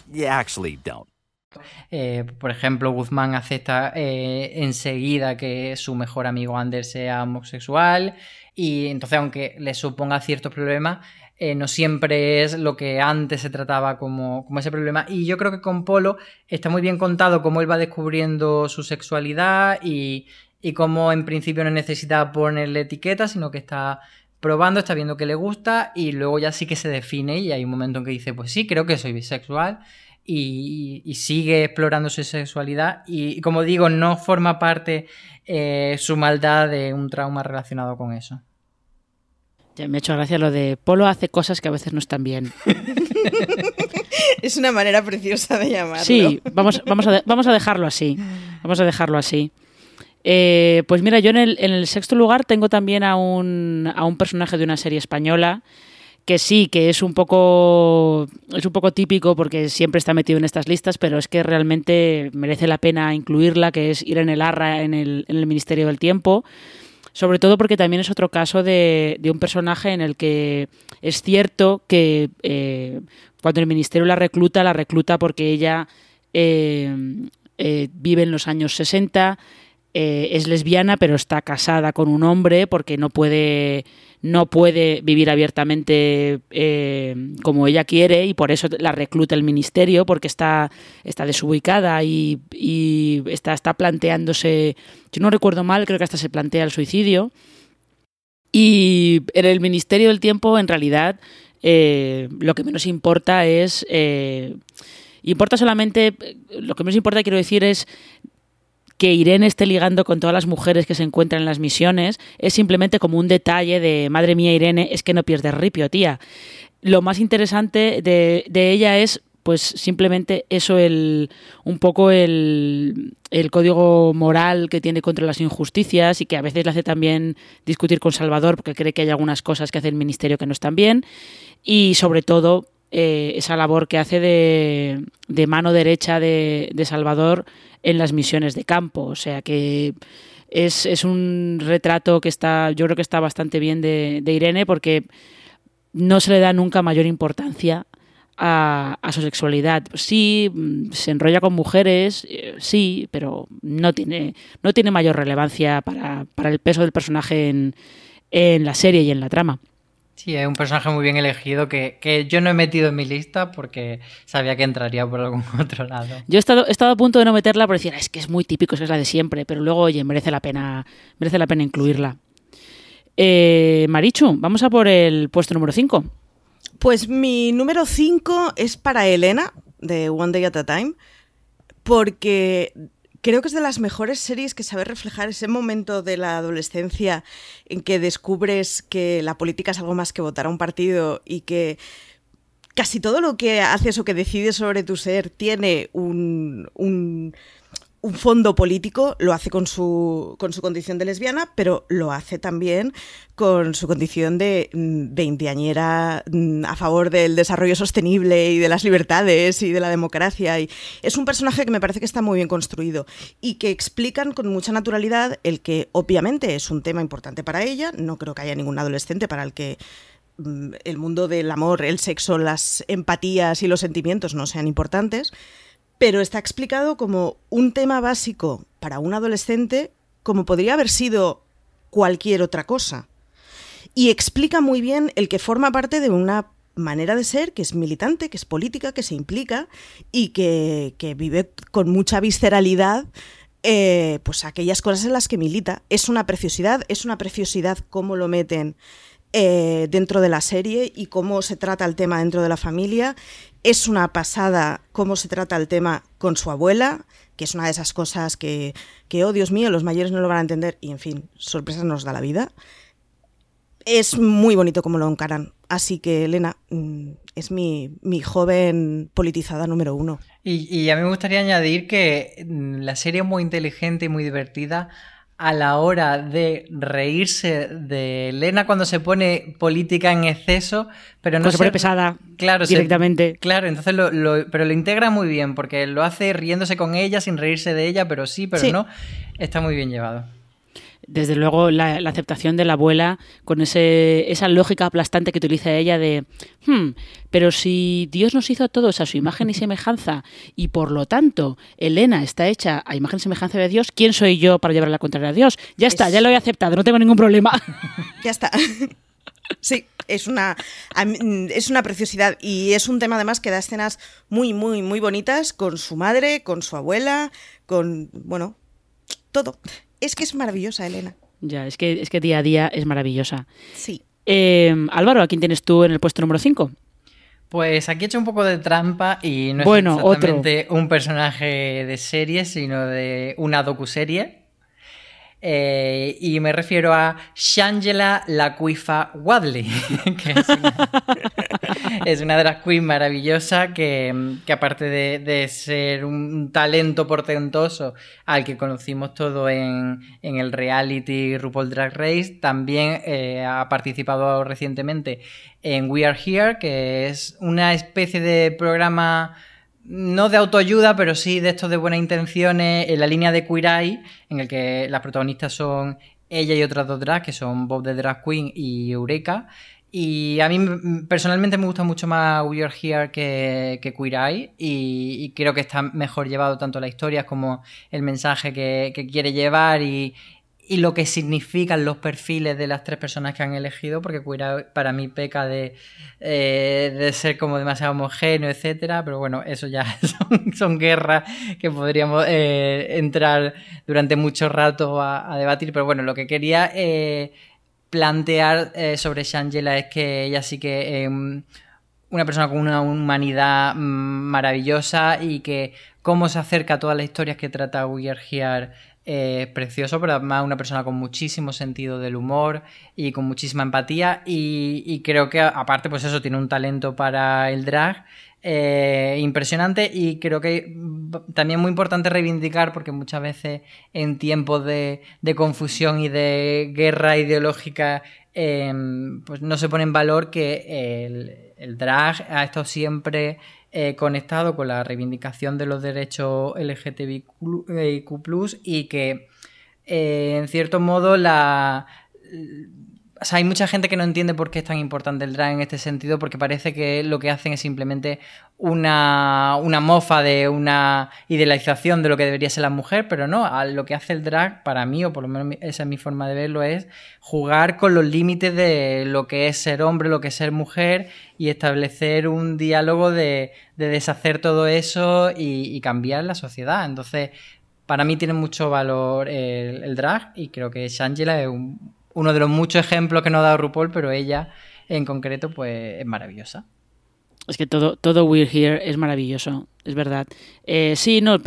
Actually don't. Eh, por ejemplo, Guzmán acepta eh, enseguida que su mejor amigo Anders sea homosexual y entonces aunque le suponga ciertos problemas, eh, no siempre es lo que antes se trataba como, como, ese problema. Y yo creo que con Polo está muy bien contado cómo él va descubriendo su sexualidad y, y cómo en principio no necesita ponerle etiqueta, sino que está probando, está viendo que le gusta y luego ya sí que se define y hay un momento en que dice, pues sí, creo que soy bisexual y, sigue explorando su sexualidad y, como digo, no forma parte eh, su maldad de un trauma relacionado con eso. Ya me ha hecho gracia lo de Polo hace cosas que a veces no están bien. es una manera preciosa de llamarlo. Sí, vamos, vamos, a, vamos a dejarlo así. Vamos a dejarlo así. Eh, pues mira, yo en el, sexto lugar tengo también a un, a un personaje de una serie española que sí, que es un poco es un poco típico porque siempre está metido en estas listas, pero es que realmente merece la pena incluirla, que es Larra en el, en el Ministerio del Tiempo. Sobre todo porque también es otro caso de, un personaje en el que es cierto que eh, cuando el ministerio la recluta, la recluta porque ella eh, vive en los años 60, eh, es lesbiana, pero está casada con un hombre porque no puede, no puede vivir abiertamente eh, como ella quiere y por eso la recluta el ministerio porque está, está desubicada y, está, está planteándose, si no recuerdo mal, creo que hasta se plantea el suicidio. Y en el Ministerio del Tiempo, en realidad, eh, lo que menos importa es... importa solamente, lo que menos importa, quiero decir, es que Irene esté ligando con todas las mujeres que se encuentran en las misiones es simplemente como un detalle de, madre mía, Irene, es que no pierdes ripio, tía. Lo más interesante de, ella es pues simplemente eso el un poco el, el, código moral que tiene contra las injusticias y que a veces le hace también discutir con Salvador porque cree que hay algunas cosas que hace el ministerio que no están bien y sobre todo eh, esa labor que hace de, mano derecha de, Salvador en las misiones de campo. O sea que es, es, un retrato que está, yo creo que está bastante bien de, Irene porque no se le da nunca mayor importancia a, su sexualidad. Sí, se enrolla con mujeres, eh, sí, pero no tiene, no tiene mayor relevancia para, para el peso del personaje en, en la serie y en la trama. Sí, es un personaje muy bien elegido que, yo no he metido en mi lista porque sabía que entraría por algún otro lado. Yo he estado, he estado a punto de no meterla por decir, es que es muy típico, es la de siempre, pero luego, oye, merece la pena, merece la pena incluirla. Eh, Marichu, vamos a por el puesto número 5. Pues mi número 5 es para Elena, de One Day at a Time, porque creo que es de las mejores series que sabe reflejar ese momento de la adolescencia en que descubres que la política es algo más que votar a un partido y que casi todo lo que haces o que decides sobre tu ser tiene un, un un fondo político, lo hace con su, con su condición de lesbiana, pero lo hace también con su condición de mm, veinteañera mm, a favor del desarrollo sostenible y de las libertades y de la democracia. Y es un personaje que me parece que está muy bien construido y que explican con mucha naturalidad el que obviamente es un tema importante para ella. No creo que haya ningún adolescente para el que mm, el mundo del amor, el sexo, las empatías y los sentimientos no sean importantes pero está explicado como un tema básico para un adolescente como podría haber sido cualquier otra cosa. Y explica muy bien el que forma parte de una manera de ser que es militante, que es política, que se implica y que, vive con mucha visceralidad eh, pues aquellas cosas en las que milita. Es una preciosidad, es una preciosidad cómo lo meten eh, dentro de la serie y cómo se trata el tema dentro de la familia. Es una pasada cómo se trata el tema con su abuela, que es una de esas cosas que, oh Dios mío, los mayores no lo van a entender y en fin, sorpresas nos da la vida. Es muy bonito cómo lo encaran. Así que, Elena, mm, es mi, joven politizada número uno. Y, y, a mí me gustaría añadir que mm, la serie es muy inteligente y muy divertida a la hora de reírse de Elena cuando se pone política en exceso, pero no se pone pesada claro, directamente. claro, entonces lo, pero lo integra muy bien porque lo hace riéndose con ella sin reírse de ella, pero sí, pero no. Está muy bien llevado desde luego la, aceptación de la abuela con ese, esa lógica aplastante que utiliza ella de, hmm, pero si Dios nos hizo a todos a su imagen y semejanza y por lo tanto Elena está hecha a imagen y semejanza de Dios, ¿quién soy yo para llevar la contraria a Dios? Ya está, ya lo he aceptado, no tengo ningún problema. Ya está. Sí, es una, es una preciosidad y es un tema además que da escenas muy, muy, muy bonitas con su madre, con su abuela, con, bueno, todo. Es que es maravillosa, Elena. Ya, es que, es que día a día es maravillosa. Sí. Em, Álvaro, ¿a quién tienes tú en el puesto número 5? Pues aquí he hecho un poco de trampa y no es exactamente un personaje de serie, sino de una docuserie. Eh, y me refiero a Shangela Laquifa Wadley, que es una, de las queens maravillosas que, aparte de, ser un talento portentoso al que conocimos todo en, el reality RuPaul Drag Race, también eh, ha participado recientemente en We Are Here, que es una especie de programa no de autoayuda, pero sí de estos de buenas intenciones, en la línea de Queer Eye, en el que las protagonistas son ella y otras dos drags, que son Bob de Drag Queen y Eureka. Y a mí personalmente me gusta mucho más We Are Here que, que Queer Eye y, creo que está mejor llevado tanto la historia como el mensaje que, quiere llevar y, lo que significan los perfiles de las tres personas que han elegido, porque para mí peca de, eh, de ser como demasiado homogéneo, etcétera, pero bueno, eso ya son, guerras que podríamos eh, entrar durante mucho rato a, debatir, pero bueno, lo que quería eh, plantear sobre Shangela es que ella sí que una persona con una humanidad mm, maravillosa y que cómo se acerca a todas las historias que trata We Are eh, precioso, pero además una persona con muchísimo sentido del humor y con muchísima empatía y, creo que aparte pues eso tiene un talento para el drag eh, impresionante y creo que también muy importante reivindicar porque muchas veces en tiempos de, confusión y de guerra ideológica em, pues no se pone en valor que el, drag ha estado siempre eh, conectado con la reivindicación de los derechos LGTBIQ y que eh, en cierto modo la o sea, hay mucha gente que no entiende por qué es tan importante el drag en este sentido, porque parece que lo que hacen es simplemente una, mofa de una idealización de lo que debería ser la mujer, pero no, lo que hace el drag, para mí, o por lo menos esa es mi forma de verlo, es jugar con los límites de lo que es ser hombre, lo que es ser mujer, y establecer un diálogo de, deshacer todo eso y, cambiar la sociedad. Entonces, para mí tiene mucho valor el, el drag, y creo que Shangela es un uno de los muchos ejemplos que nos ha dado RuPaul, pero ella en concreto, pues es maravillosa. Es que todo, todo We're Here es maravilloso, es verdad. Eh, sí, no,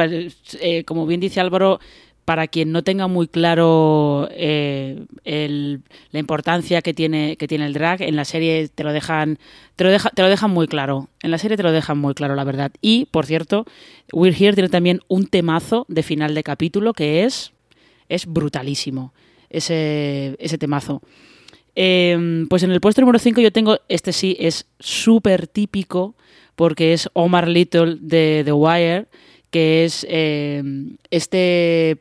eh, como bien dice Álvaro, para quien no tenga muy claro eh, la importancia que tiene, que tiene el drag, en la serie te lo dejan, te lo, deja, te lo dejan muy claro. En la serie te lo dejan muy claro, la verdad. Y, por cierto, We're Here tiene también un temazo de final de capítulo que es, es brutalísimo. Ese, ese temazo. Em, pues en el puesto número 5 yo tengo, este sí es súper típico, porque es Omar Little de The Wire, que es em, este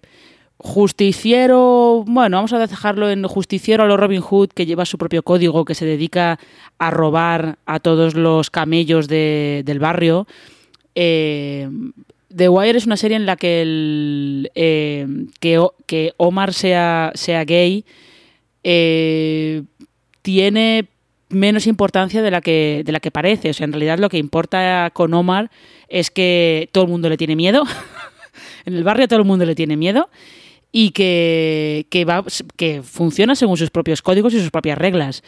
justiciero, bueno, vamos a dejarlo en justiciero a lo Robin Hood, que lleva su propio código, que se dedica a robar a todos los camellos del barrio. Em, The Wire es una serie en la que, el, que, que, Omar sea, sea gay eh, tiene menos importancia de la que de la que parece. O sea, en realidad lo que importa con Omar es que todo el mundo le tiene miedo. en el barrio todo el mundo le tiene miedo y que, va, que funciona según sus propios códigos y sus propias reglas.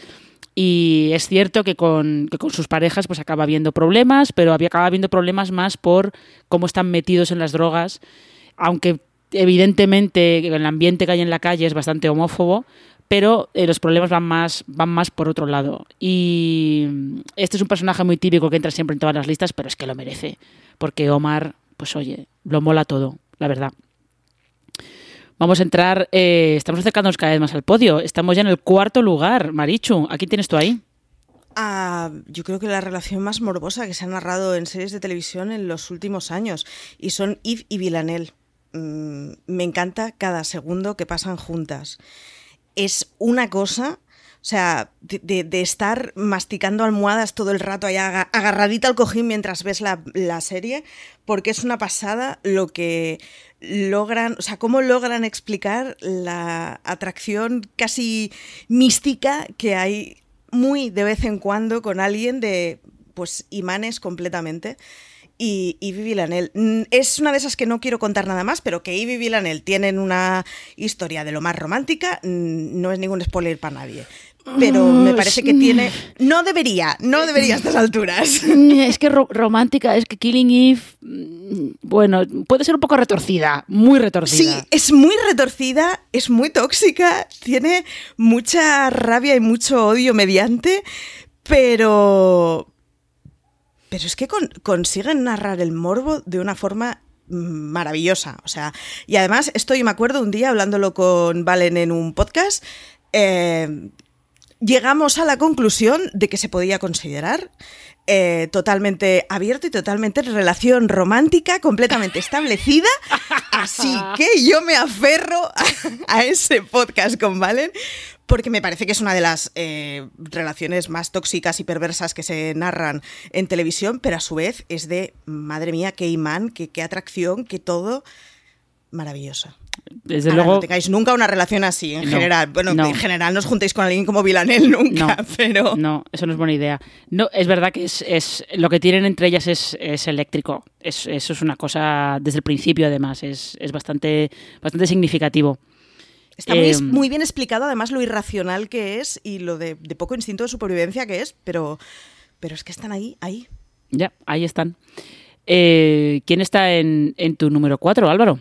Y es cierto que con, que con sus parejas pues acaba habiendo problemas, pero acaba habiendo problemas más por cómo están metidos en las drogas, aunque evidentemente el ambiente que hay en la calle es bastante homófobo, pero eh, los problemas van más, van más por otro lado. Y este es un personaje muy típico que entra siempre en todas las listas, pero es que lo merece, porque Omar, pues oye, lo mola todo, la verdad. Vamos a entrar, eh, estamos acercándonos cada vez más al podio, estamos ya en el cuarto lugar. Marichu, ¿a quién tienes tú ahí? Ah, yo creo que la relación más morbosa que se ha narrado en series de televisión en los últimos años, y son Yves y Villanelle. Mm, me encanta cada segundo que pasan juntas es una cosa, o sea, de, estar masticando almohadas todo el rato ahí agarradita al cojín mientras ves la, serie, porque es una pasada lo que logran, o sea, cómo logran explicar la atracción casi mística que hay muy de vez en cuando con alguien de, pues, imanes completamente y Ivy Villanel. Mm, es una de esas que no quiero contar nada más, pero que Ivy y Villanel tienen una historia de lo más romántica, mm, no es ningún spoiler para nadie. Pero me parece que tiene. No debería, no debería a estas alturas. Es que romántica, es que Killing Eve. Mm, bueno, puede ser un poco retorcida, muy retorcida. Sí, es muy retorcida, es muy tóxica, tiene mucha rabia y mucho odio mediante, pero pero es que consiguen narrar el morbo de una forma maravillosa. O sea, y además, esto yo me acuerdo un día hablándolo con Valen en un podcast. Eh, llegamos a la conclusión de que se podía considerar eh, totalmente abierto y totalmente relación romántica, completamente establecida. Así que yo me aferro a ese podcast con Valen porque me parece que es una de las eh, relaciones más tóxicas y perversas que se narran en televisión, pero a su vez es de, madre mía, qué imán, qué, qué atracción, qué todo, maravillosa. Desde luego. No tengáis nunca una relación así, en general. Bueno, en general no os juntéis con alguien como Vilanel nunca, pero. No, eso no es buena idea. No, es verdad que es, es lo que tienen entre ellas es, es eléctrico. Es, eso es una cosa desde el principio, además. Es, es bastante, bastante significativo. Está em, muy, bien explicado además lo irracional que es y lo de, poco instinto de supervivencia que es, pero, pero es que están ahí, ahí. Ya, ahí están. Eh, ¿Quién está en, en tu número 4, Álvaro?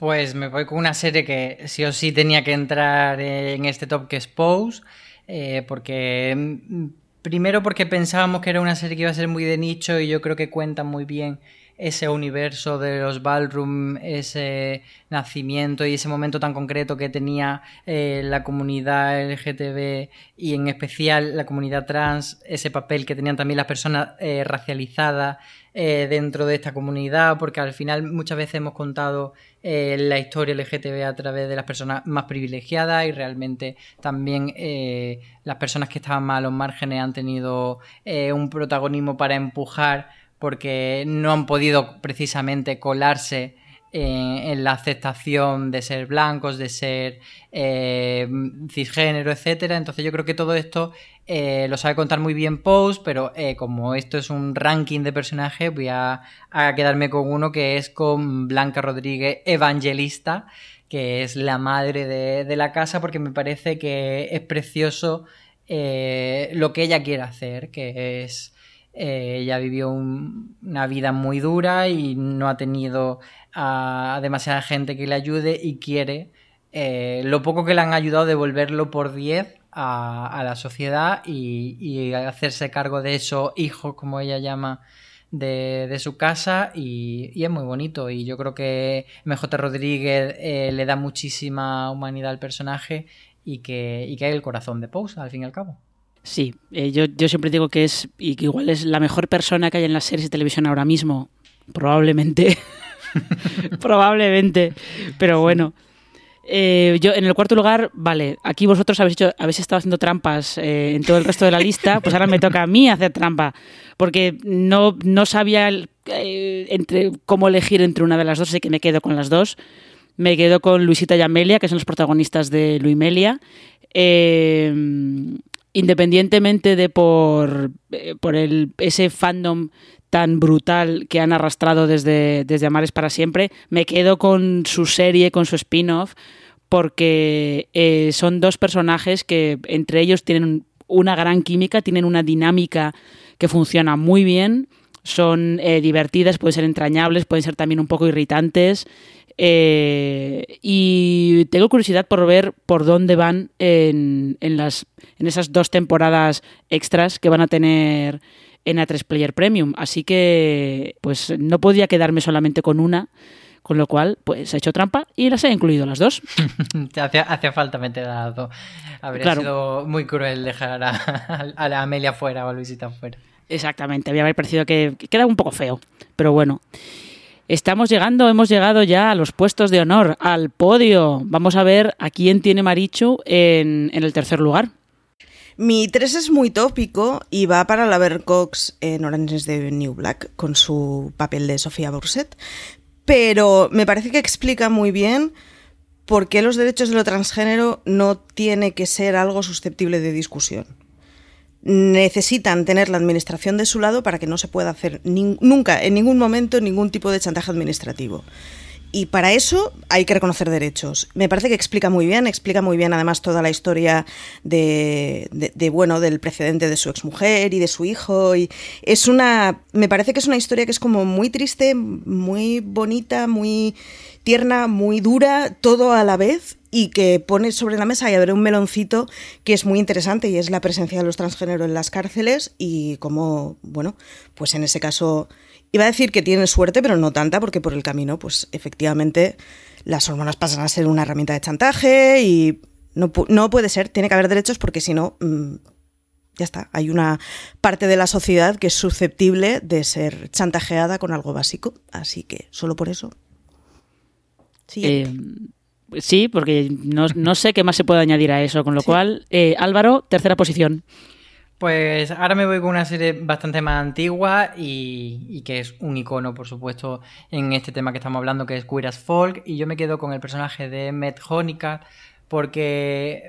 Pues me voy con una serie que sí o sí tenía que entrar en este top que es Pose, eh, porque mm, primero porque pensábamos que era una serie que iba a ser muy de nicho y yo creo que cuenta muy bien ese universo de los ballroom, ese nacimiento y ese momento tan concreto que tenía eh, la comunidad LGTB y en especial la comunidad trans, ese papel que tenían también las personas eh, racializadas eh, dentro de esta comunidad, porque al final muchas veces hemos contado la historia LGTB a través de las personas más privilegiadas y realmente también las personas que estaban más a los márgenes han tenido un protagonismo para empujar porque no han podido precisamente colarse en, la aceptación de ser blancos, de ser eh, cisgénero, etcétera. Entonces yo creo que todo esto eh, lo sabe contar muy bien Pose, pero eh, como esto es un ranking de personajes, voy a, quedarme con uno que es con Blanca Rodríguez Evangelista, que es la madre de, la casa, porque me parece que es precioso eh, lo que ella quiere hacer, que es... Eh, ella vivió una vida muy dura y no ha tenido a, demasiada gente que le ayude y quiere eh, lo poco que le han ayudado devolverlo por 10 a, la sociedad y, hacerse cargo de esos hijos, como ella llama, de, su casa y, es muy bonito y yo creo que MJ Rodríguez le da muchísima humanidad al personaje y que, y que hay el corazón de Pose, al fin y al cabo. Sí, eh, yo, yo, siempre digo que es, y que igual es la mejor persona que hay en las series de televisión ahora mismo, probablemente, probablemente, pero bueno. Eh, yo en el cuarto lugar, vale, aquí vosotros habéis, hecho, habéis estado haciendo trampas eh, en todo el resto de la lista, pues ahora me toca a mí hacer trampa, porque no, no sabía entre cómo elegir entre una de las dos, así que me quedo con las dos. Me quedo con Luisita y Amelia, que son los protagonistas de Luimelia. Eh, independientemente de por, eh, por el, ese fandom tan brutal que han arrastrado desde, desde Amares para siempre, me quedo con su serie, con su spin-off, porque eh, son dos personajes que entre ellos tienen una gran química, tienen una dinámica que funciona muy bien, son divertidas, pueden ser entrañables, pueden ser también un poco irritantes eh, y tengo curiosidad por ver por dónde van en, en, las, en esas dos temporadas extras que van a tener en A3 Player Premium. Así que, pues no podía quedarme solamente con una. Con lo cual, pues he hecho trampa y las he incluido las dos. hacía, falta meter a las dos. Habría sido muy cruel dejar a, a, la Amelia fuera o a Luisita fuera. Exactamente, había parecido que, que queda un poco feo. Pero bueno. Estamos llegando, hemos llegado ya a los puestos de honor, al podio. Vamos a ver a quién tiene Marichu en, el tercer lugar. Mi 3 es muy tópico y va para la Cox en Orange is the New Black con su papel de Sofía Burset, pero me parece que explica muy bien por qué los derechos de lo transgénero no tiene que ser algo susceptible de discusión necesitan tener la administración de su lado para que no se pueda hacer nunca, en ningún momento, ningún tipo de chantaje administrativo. Y para eso hay que reconocer derechos. Me parece que explica muy bien, explica muy bien además toda la historia de, bueno, del precedente de su exmujer y de su hijo. Y es una, me parece que es una historia que es como muy triste, muy bonita, muy tierna, muy dura, todo a la vez y que pone sobre la mesa y abre un meloncito que es muy interesante y es la presencia de los transgéneros en las cárceles y cómo, bueno, pues en ese caso iba a decir que tiene suerte, pero no tanta porque por el camino, pues efectivamente las hormonas pasan a ser una herramienta de chantaje y no, no puede ser, tiene que haber derechos porque si no, mm, ya está, hay una parte de la sociedad que es susceptible de ser chantajeada con algo básico, así que solo por eso. Eh, sí, porque no, sé qué más se puede añadir a eso, con lo cual, eh, Álvaro, tercera posición. Pues ahora me voy con una serie bastante más antigua y, que es un icono, por supuesto, en este tema que estamos hablando, que es Queer as Folk, y yo me quedo con el personaje de Met Honica, porque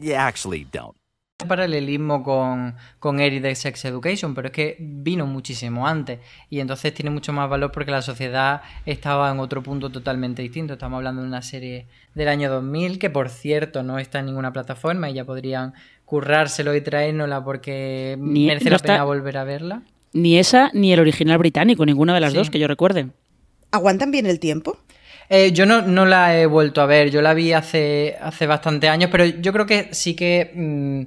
You actually don't. paralelismo con, con Eric de Sex Education, pero es que vino muchísimo antes y entonces tiene mucho más valor porque la sociedad estaba en otro punto totalmente distinto. Estamos hablando de una serie del año 2000 que, por cierto, no está en ninguna plataforma y ya podrían currárselo y traérnosla porque merece la pena volver a verla. Ni esa ni el original británico, ninguna de las dos que yo recuerde. ¿Aguantan bien el tiempo? Eh, yo no, no, la he vuelto a ver, yo la vi hace, hace bastante años, pero yo creo que sí que... Mm,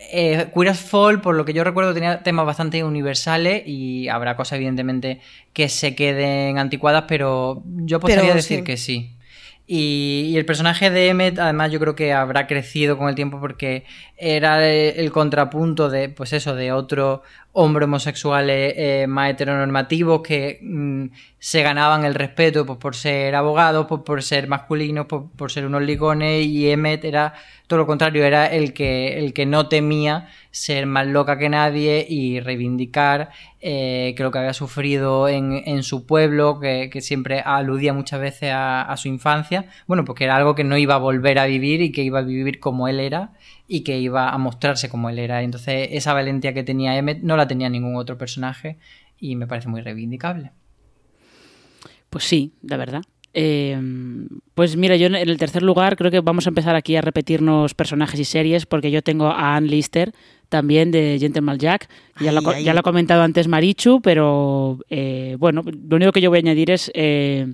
eh, Queer as Fall, por lo que yo recuerdo, tenía temas bastante universales y habrá cosas, evidentemente, que se queden anticuadas, pero yo podría decir que sí. Y, el personaje de Emmet, además, yo creo que habrá crecido con el tiempo porque era el, contrapunto de, pues eso, de otro hombre homosexuales eh, más heteronormativos que mm, se ganaban el respeto pues, por ser abogados, pues, por ser masculinos, por, por, ser unos ligones, y Emmet era todo lo contrario, era el que, el que no temía ser más loca que nadie y reivindicar eh, que lo que había sufrido en, su pueblo, que, siempre aludía muchas veces a, su infancia, bueno, porque era algo que no iba a volver a vivir y que iba a vivir como él era y que iba a mostrarse como él era. Entonces esa valentía que tenía Emmet no la tenía ningún otro personaje y me parece muy reivindicable. Pues sí, la verdad. Eh, pues mira, yo en el tercer lugar creo que vamos a empezar aquí a repetirnos personajes y series porque yo tengo a Ann Lister también de Gentleman Jack. Ya, lo, ya lo ha comentado antes Marichu, pero eh, bueno, lo único que yo voy a añadir es eh,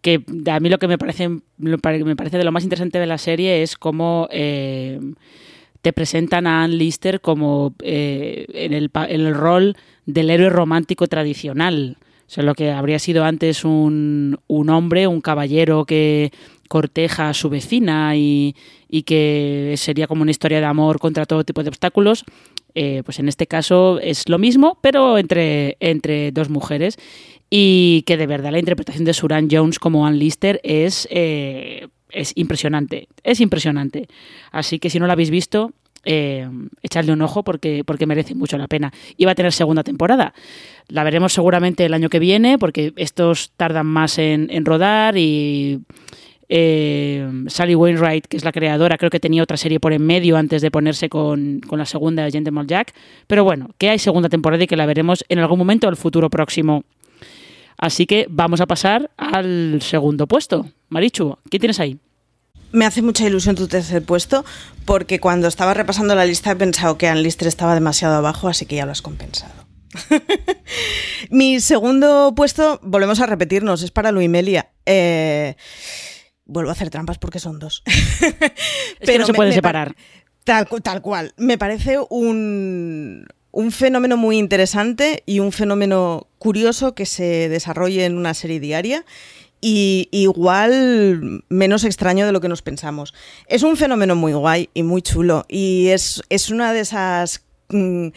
que a mí lo que me parece, me parece de lo más interesante de la serie es cómo te presentan a Ann Lister como en el, en el rol del héroe romántico tradicional. O sea, lo que habría sido antes un, un hombre, un caballero que corteja a su vecina y, y, que sería como una historia de amor contra todo tipo de obstáculos, eh, pues en este caso es lo mismo, pero entre, entre dos mujeres. Y que de verdad la interpretación de Suran Jones como Ann Lister es, eh, es impresionante. Es impresionante. Así que si no la habéis visto, eh, echarle un ojo porque, porque merece mucho la pena. Y va a tener segunda temporada. La veremos seguramente el año que viene porque estos tardan más en, rodar y eh, Sally Wainwright, que es la creadora, creo que tenía otra serie por en medio antes de ponerse con, la segunda de Gentleman Jack. Pero bueno, que hay segunda temporada y que la veremos en algún momento del futuro próximo. Así que vamos a pasar al segundo puesto. Marichu, ¿qué tienes ahí? Me hace mucha ilusión tu tercer puesto, porque cuando estaba repasando la lista he pensado que Ann Lister estaba demasiado abajo, así que ya lo has compensado. Mi segundo puesto, volvemos a repetirnos, es para Luimelia. Eh, vuelvo a hacer trampas porque son dos. Pero no se puede separar. Tal, tal, cual. Me parece un, un fenómeno muy interesante y un fenómeno curioso que se desarrolle en una serie diaria y igual menos extraño de lo que nos pensamos. Es un fenómeno muy guay y muy chulo y es, es una de esas mm,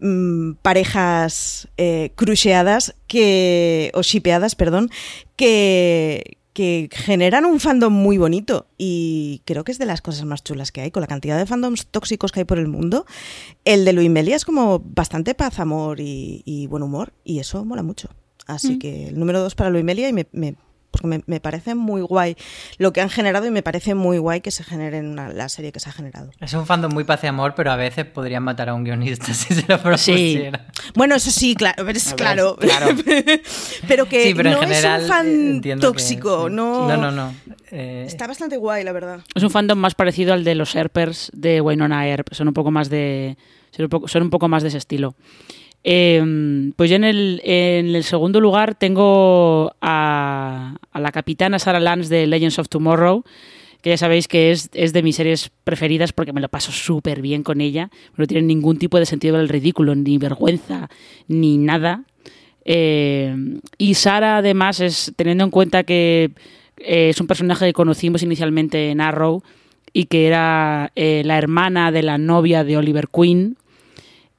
mm, parejas eh, cruceadas que, o shipeadas, perdón, que, que generan un fandom muy bonito y creo que es de las cosas más chulas que hay, con la cantidad de fandoms tóxicos que hay por el mundo. El de Luimelia es como bastante paz, amor y, buen humor y eso mola mucho. Así mm. que el número dos para Luimelia y me porque me, parece muy guay lo que han generado y me parece muy guay que se genere en la serie que se ha generado. Es un fandom muy paz y amor, pero a veces podrían matar a un guionista si se lo propusiera. Bueno, eso sí, claro, es claro. pero que no es un fan tóxico, no... No, no, no. Eh, Está bastante guay, la verdad. Es un fandom más parecido al de los Herpers de Wynonna Earp, son un poco más de son un poco más de ese estilo. Em, pues yo en el, en el, segundo lugar tengo a, la capitana Sarah Lance de Legends of Tomorrow, que ya sabéis que es, de mis series preferidas porque me lo paso súper bien con ella. No tiene ningún tipo de sentido del ridículo, ni vergüenza, ni nada. Em, y Sara, además, es teniendo en cuenta que eh, es un personaje que conocimos inicialmente en Arrow y que era eh, la hermana de la novia de Oliver Queen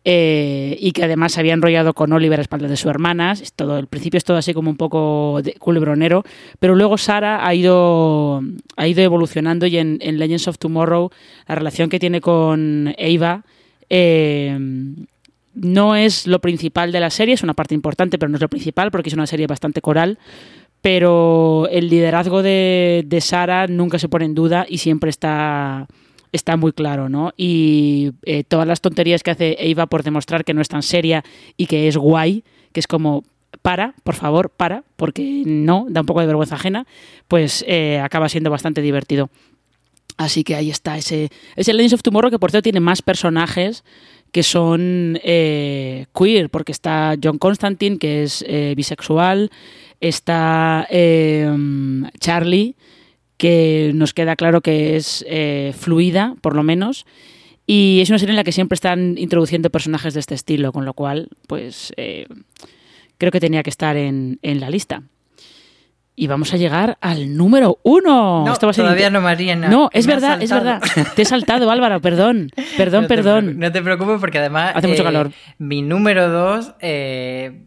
eh, y que además se había enrollado con Oliver a espaldas de su hermana. Es todo, el principio es todo así como un poco de culebronero, pero luego Sara ha ido, ha ido evolucionando y en, Legends of Tomorrow la relación que tiene con Eva eh, no es lo principal de la serie, es una parte importante, pero no es lo principal porque es una serie bastante coral. Pero el liderazgo de, de Sara nunca se pone en duda y siempre está está muy claro, ¿no? Y eh, todas las tonterías que hace Eva por demostrar que no es tan seria y que es guay, que es como, para, por favor, para, porque no, da un poco de vergüenza ajena, pues eh, acaba siendo bastante divertido. Así que ahí está ese, ese Legends of Tomorrow que por cierto tiene más personajes que son eh, queer, porque está John Constantine, que es eh, bisexual, está em, Charlie, que nos queda claro que es eh, fluida, por lo menos, y es una serie en la que siempre están introduciendo personajes de este estilo, con lo cual, pues creo que tenía que estar en, en la lista. Y vamos a llegar al número uno. No, todavía no, María. No, es verdad, es verdad. Te he saltado, Álvaro, perdón. Perdón, perdón. no te preocupes porque además... Hace mucho eh, calor. Mi número dos... Eh,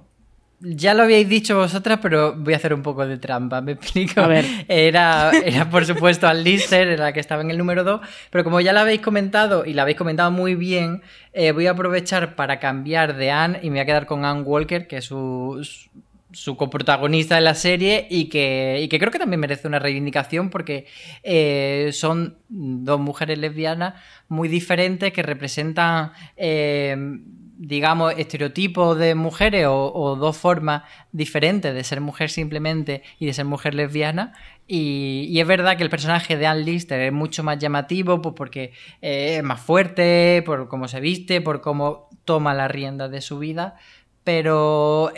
ya lo habíais dicho vosotras, pero voy a hacer un poco de trampa, me explico. A ver. Era, era por supuesto al Lister, era la que estaba en el número 2, pero como ya la habéis comentado y la habéis comentado muy bien, eh, voy a aprovechar para cambiar de Anne y me voy a quedar con Anne Walker, que es su, su coprotagonista de la serie y que, que creo que también merece una reivindicación porque eh, son dos mujeres lesbianas muy diferentes que representan, eh, digamos, estereotipos de mujeres o, dos formas diferentes de ser mujer simplemente y de ser mujer lesbiana. Y, es verdad que el personaje de Anne Lister es mucho más llamativo pues porque eh, es más fuerte, por cómo se viste, por cómo toma las riendas de su vida. Pero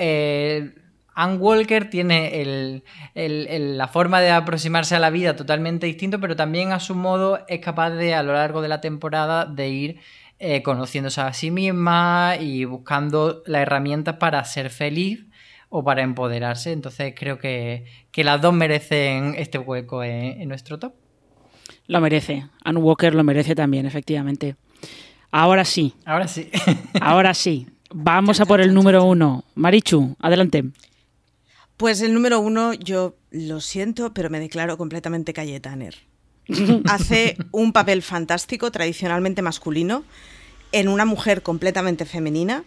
Ann Walker tiene la forma de aproximarse a la vida totalmente distinto, pero también a su modo es capaz de, a lo largo de la temporada, de ir eh, conociéndose a sí misma y buscando las herramientas para ser feliz o para empoderarse. Entonces creo que, las dos merecen este hueco en, en nuestro top. Lo merece. Ann Walker lo merece también, efectivamente. Ahora sí. Ahora sí. Ahora sí. Vamos a por el número uno. Marichu, adelante. Pues el número uno, yo lo siento, pero me declaro completamente Cayetaner. Hace un papel fantástico, tradicionalmente masculino, en una mujer completamente femenina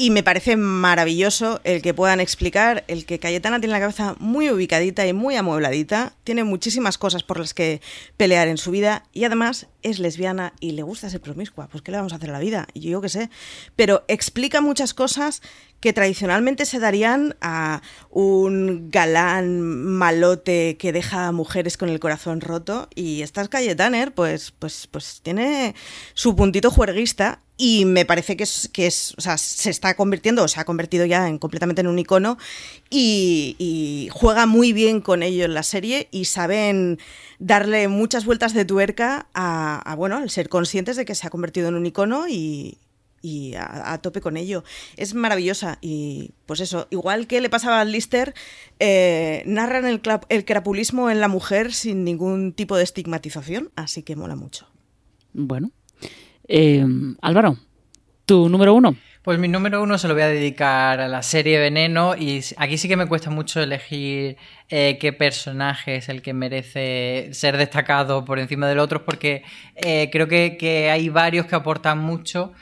y me parece maravilloso el que puedan explicar, el que Cayetana tiene la cabeza muy ubicadita y muy amuebladita, tiene muchísimas cosas por las que pelear en su vida y además es lesbiana y le gusta ser promiscua. Pues ¿qué le vamos a hacer a la vida? Yo qué sé. Pero explica muchas cosas que tradicionalmente se darían a un galán malote que deja a mujeres con el corazón roto y esta Cayetaner pues, pues, pues tiene su puntito juerguista y me parece que es, que es, o sea, se está convirtiendo, o se ha convertido ya en, completamente en un icono y, juega muy bien con ello en la serie y saben darle muchas vueltas de tuerca a, bueno, al ser conscientes de que se ha convertido en un icono y, a, tope con ello. Es maravillosa y pues eso, igual que le pasaba al Lister, eh, narran el, el crapulismo en la mujer sin ningún tipo de estigmatización, así que mola mucho. Bueno, eh, Álvaro, tu número uno. Pues mi número uno se lo voy a dedicar a la serie Veneno y aquí sí que me cuesta mucho elegir eh, qué personaje es el que merece ser destacado por encima del otro porque eh, creo que, hay varios que aportan mucho.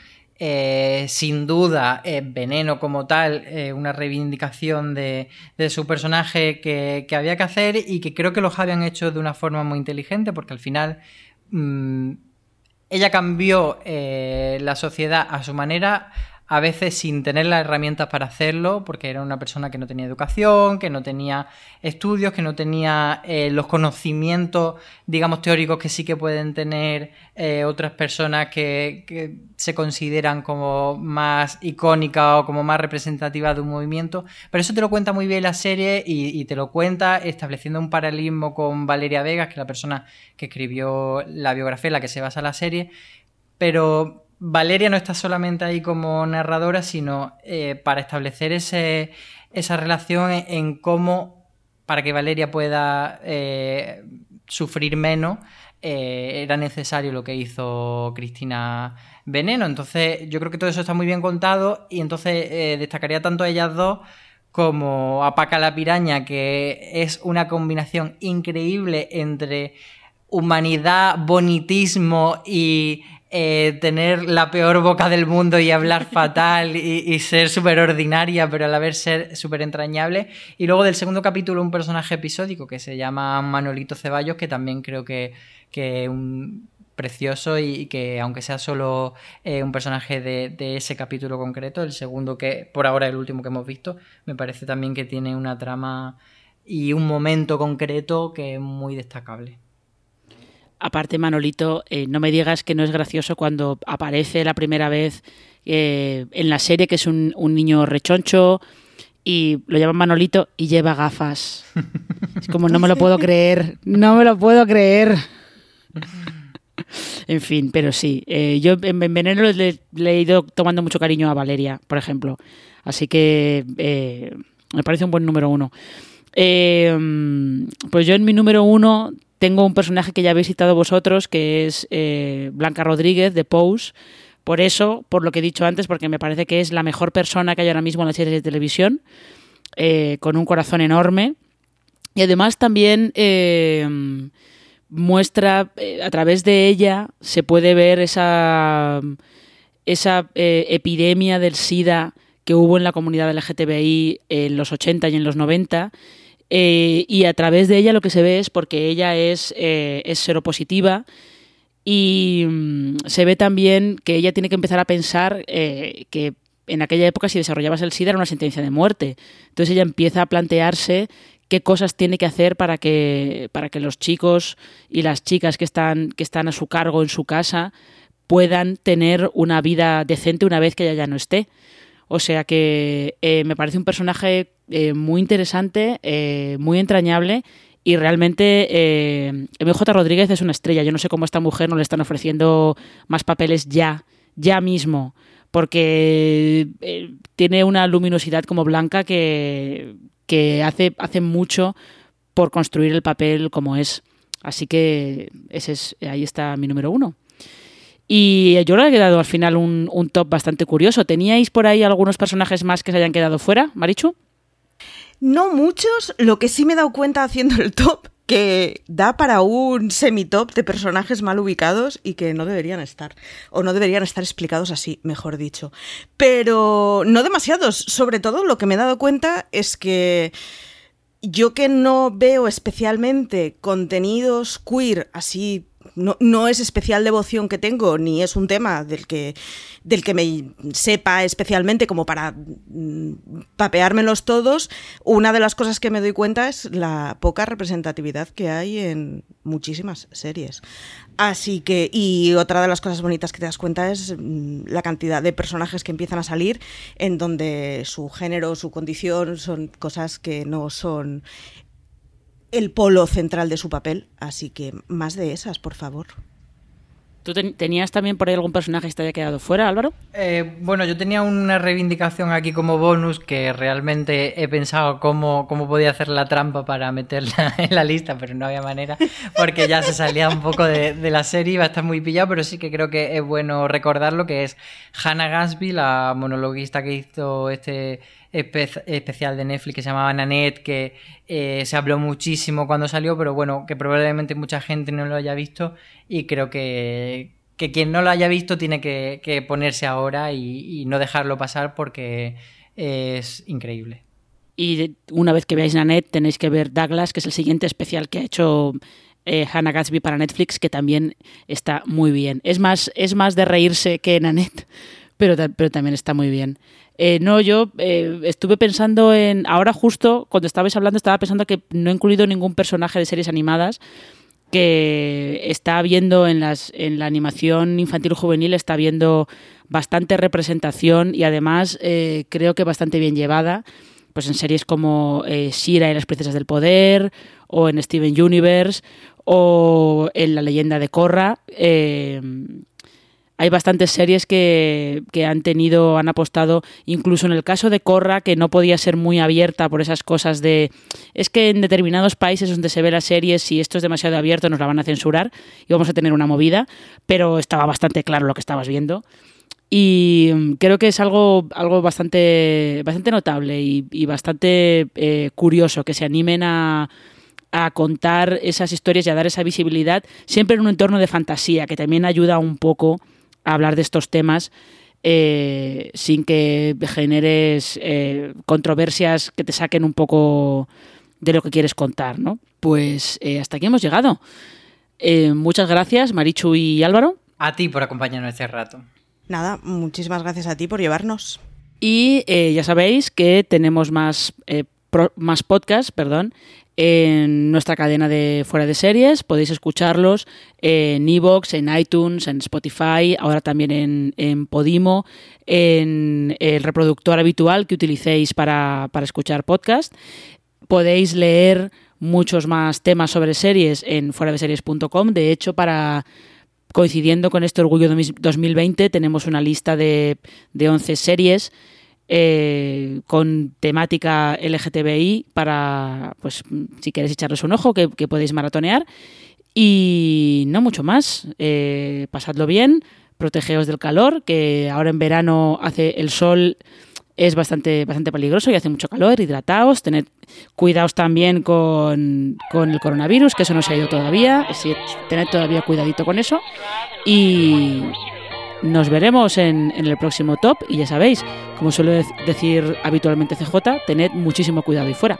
sin duda, Veneno como tal, una reivindicación de, su personaje que, había que hacer y que creo que los habían hecho de una forma muy inteligente porque al final... Mm, ella cambió eh, la sociedad a su manera, a veces sin tener las herramientas para hacerlo, porque era una persona que no tenía educación, que no tenía estudios, que no tenía eh, los conocimientos, digamos, teóricos que sí que pueden tener eh, otras personas que, se consideran como más icónicas o como más representativas de un movimiento. Pero eso te lo cuenta muy bien la serie y, te lo cuenta estableciendo un paralelismo con Valeria Vegas, que es la persona que escribió la biografía en la que se basa la serie. Pero Valeria no está solamente ahí como narradora, sino eh, para establecer ese, esa relación en, cómo, para que Valeria pueda eh, sufrir menos, eh, era necesario lo que hizo Cristina Veneno. Entonces, yo creo que todo eso está muy bien contado y entonces destacaría tanto a ellas dos como a Paca la Piraña, que es una combinación increíble entre humanidad, bonitismo y eh, tener la peor boca del mundo y hablar fatal y, ser súper ordinaria, pero a la vez ser súper entrañable. Y luego del segundo capítulo un personaje episódico que se llama Manolito Ceballos, que también creo que, es un precioso y que aunque sea solo eh, un personaje de, de, ese capítulo concreto, el segundo que por ahora es el último que hemos visto, me parece también que tiene una trama y un momento concreto que es muy destacable. Aparte Manolito, eh, no me digas que no es gracioso cuando aparece la primera vez eh, en la serie, que es un, niño rechoncho y lo llaman Manolito y lleva gafas. Es como, no me lo puedo creer, no me lo puedo creer. En fin, pero sí. eh, yo en en Veneno le, he ido tomando mucho cariño a Valeria, por ejemplo. Así que me parece un buen número uno. Pues yo en mi número uno tengo un personaje que ya habéis citado vosotros, que es eh, Blanca Rodríguez de Pose. Por eso, por lo que he dicho antes, porque me parece que es la mejor persona que hay ahora mismo en las series de televisión, eh, con un corazón enorme. Y además también eh, muestra, a través de ella, se puede ver esa, esa epidemia del SIDA que hubo en la comunidad LGTBI en los 80 y en los 90. Eh, y a través de ella lo que se ve es porque ella es, eh, es seropositiva y mm, se ve también que ella tiene que empezar a pensar eh, que en aquella época si desarrollabas el SIDA era una sentencia de muerte. Entonces ella empieza a plantearse qué cosas tiene que hacer para que, para que los chicos y las chicas que están, que están a su cargo en su casa puedan tener una vida decente una vez que ella ya no esté. O sea que eh, me parece un personaje eh, muy interesante, eh, muy entrañable y realmente eh, MJ Rodríguez es una estrella. Yo no sé cómo a esta mujer no le están ofreciendo más papeles ya, ya mismo, porque eh, tiene una luminosidad como Blanca que, que hace, hace mucho por construir el papel como es. Así que ese es, ahí está mi número uno. Y yo le he quedado al final un, un top bastante curioso. ¿Teníais por ahí algunos personajes más que se hayan quedado fuera, Marichu? No muchos, lo que sí me he dado cuenta haciendo el top, que da para un semi-top de personajes mal ubicados y que no deberían estar, o no deberían estar explicados así, mejor dicho. Pero no demasiados, sobre todo lo que me he dado cuenta es que yo que no veo especialmente contenidos queer así no, no, es especial devoción que tengo, ni es un tema del que, del que me sepa especialmente como para mm, papeármelos todos. Una de las cosas que me doy cuenta es la poca representatividad que hay en muchísimas series. Así que, y otra de las cosas bonitas que te das cuenta es mm, la cantidad de personajes que empiezan a salir en donde su género, su condición son cosas que no son el polo central de su papel, así que más de esas, por favor. ¿Tú ten tenías también por ahí algún personaje que te haya quedado fuera, Álvaro? Eh, bueno, yo tenía una reivindicación aquí como bonus que realmente he pensado cómo, cómo podía hacer la trampa para meterla en la lista, pero no había manera, porque ya se salía un poco de, de la serie, iba a estar muy pillado, pero sí que creo que es bueno recordarlo, que es Hannah Gadsby, la monologuista que hizo este espe especial de Netflix que se llamaba Nanette, que eh, se habló muchísimo cuando salió, pero bueno, que probablemente mucha gente no lo haya visto y creo que, que quien no lo haya visto tiene que, ponerse ahora y, y, no dejarlo pasar porque es increíble. Y una vez que veáis Nanette tenéis que ver Douglas, que es el siguiente especial que ha hecho eh, Hannah Gatsby para Netflix, que también está muy bien. Es más, es más de reírse que Nanette, pero, pero también está muy bien. Eh, no, yo eh, estuve pensando en. Ahora, justo cuando estabais hablando, estaba pensando que no he incluido ningún personaje de series animadas que está viendo en, las, en la animación infantil juvenil, está viendo bastante representación y además eh, creo que bastante bien llevada. Pues en series como eh, Shira y las Princesas del Poder, o en Steven Universe, o en La leyenda de Korra. Hay bastantes series que, que, han tenido, han apostado, incluso en el caso de Corra, que no podía ser muy abierta por esas cosas de, es que en determinados países donde se ve la serie, si esto es demasiado abierto nos la van a censurar y vamos a tener una movida, pero estaba bastante claro lo que estabas viendo. Y creo que es algo, algo bastante, bastante notable y, bastante eh, curioso que se animen a, a contar esas historias y a dar esa visibilidad, siempre en un entorno de fantasía, que también ayuda un poco hablar de estos temas eh, sin que generes eh, controversias que te saquen un poco de lo que quieres contar, ¿no? Pues eh, hasta aquí hemos llegado. Eh, muchas gracias, Marichu y Álvaro. A ti por acompañarnos este rato. Nada, muchísimas gracias a ti por llevarnos. Y eh, ya sabéis que tenemos más, pro, más podcasts, perdón, en nuestra cadena de fuera de series. Podéis escucharlos en Evox, en iTunes, en Spotify, ahora también en, Podimo, en el reproductor habitual que utilicéis para, para escuchar podcast. Podéis leer muchos más temas sobre series en fueradeseries.com. De hecho, para coincidiendo con este Orgullo 2020, tenemos una lista de, de 11 series eh, con temática LGTBI para, pues, si queréis echarles un ojo, que, podéis maratonear. Y no mucho más. Eh, pasadlo bien, protegeos del calor, que ahora en verano hace el sol es bastante, bastante peligroso y hace mucho calor, hidrataos, tened cuidaos también con, con el coronavirus, que eso no se ha ido todavía, tened todavía cuidadito con eso y nos veremos en, el próximo top y ya sabéis, como suele decir habitualmente CJ, tened muchísimo cuidado y fuera.